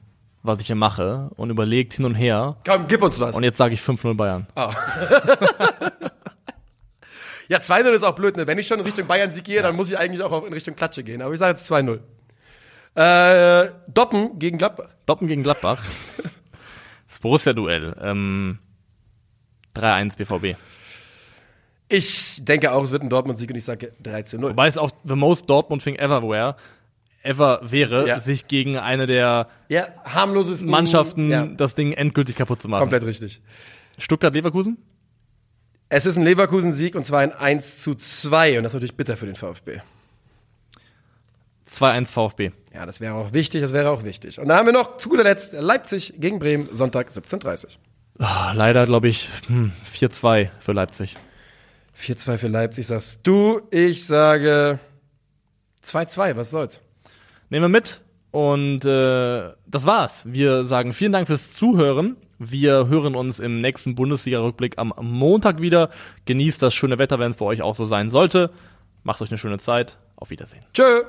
was ich hier mache und überlegt hin und her. Komm, gib uns was. Und jetzt sage ich 5-0 Bayern. Ja, 2-0 ist auch blöd, ne? Wenn ich schon in Richtung Bayern-Sieg gehe, dann muss ich eigentlich auch in Richtung Klatsche gehen. Aber ich sage jetzt 2-0. Äh, Doppen gegen Gladbach. Doppen gegen Gladbach. Das Borussia-Duell. Ähm, 3-1 BVB. Ich denke auch, es wird ein Dortmund-Sieg und ich sage 3-0. Wobei es auch the most Dortmund thing ever were, ever wäre, Ja. sich gegen eine der Ja, harmlosesten Mannschaften Ja, das Ding endgültig kaputt zu machen. komplett richtig. Stuttgart-Leverkusen? Es ist ein Leverkusen-Sieg und zwar ein 1 zu 2 und das ist natürlich bitter für den VfB. 2-1 VfB. Ja, das wäre auch wichtig, das wäre auch wichtig. Und da haben wir noch zu guter Letzt Leipzig gegen Bremen, Sonntag 17.30 Ah, leider, glaube ich, hm, 4-2 für Leipzig. 4-2 für Leipzig, sagst du. Ich sage 2-2, was soll's. Nehmen wir mit. Und äh, das war's. Wir sagen vielen Dank fürs Zuhören. Wir hören uns im nächsten Bundesliga-Rückblick am Montag wieder. Genießt das schöne Wetter, wenn es bei euch auch so sein sollte. Macht euch eine schöne Zeit. Auf Wiedersehen. Tschö.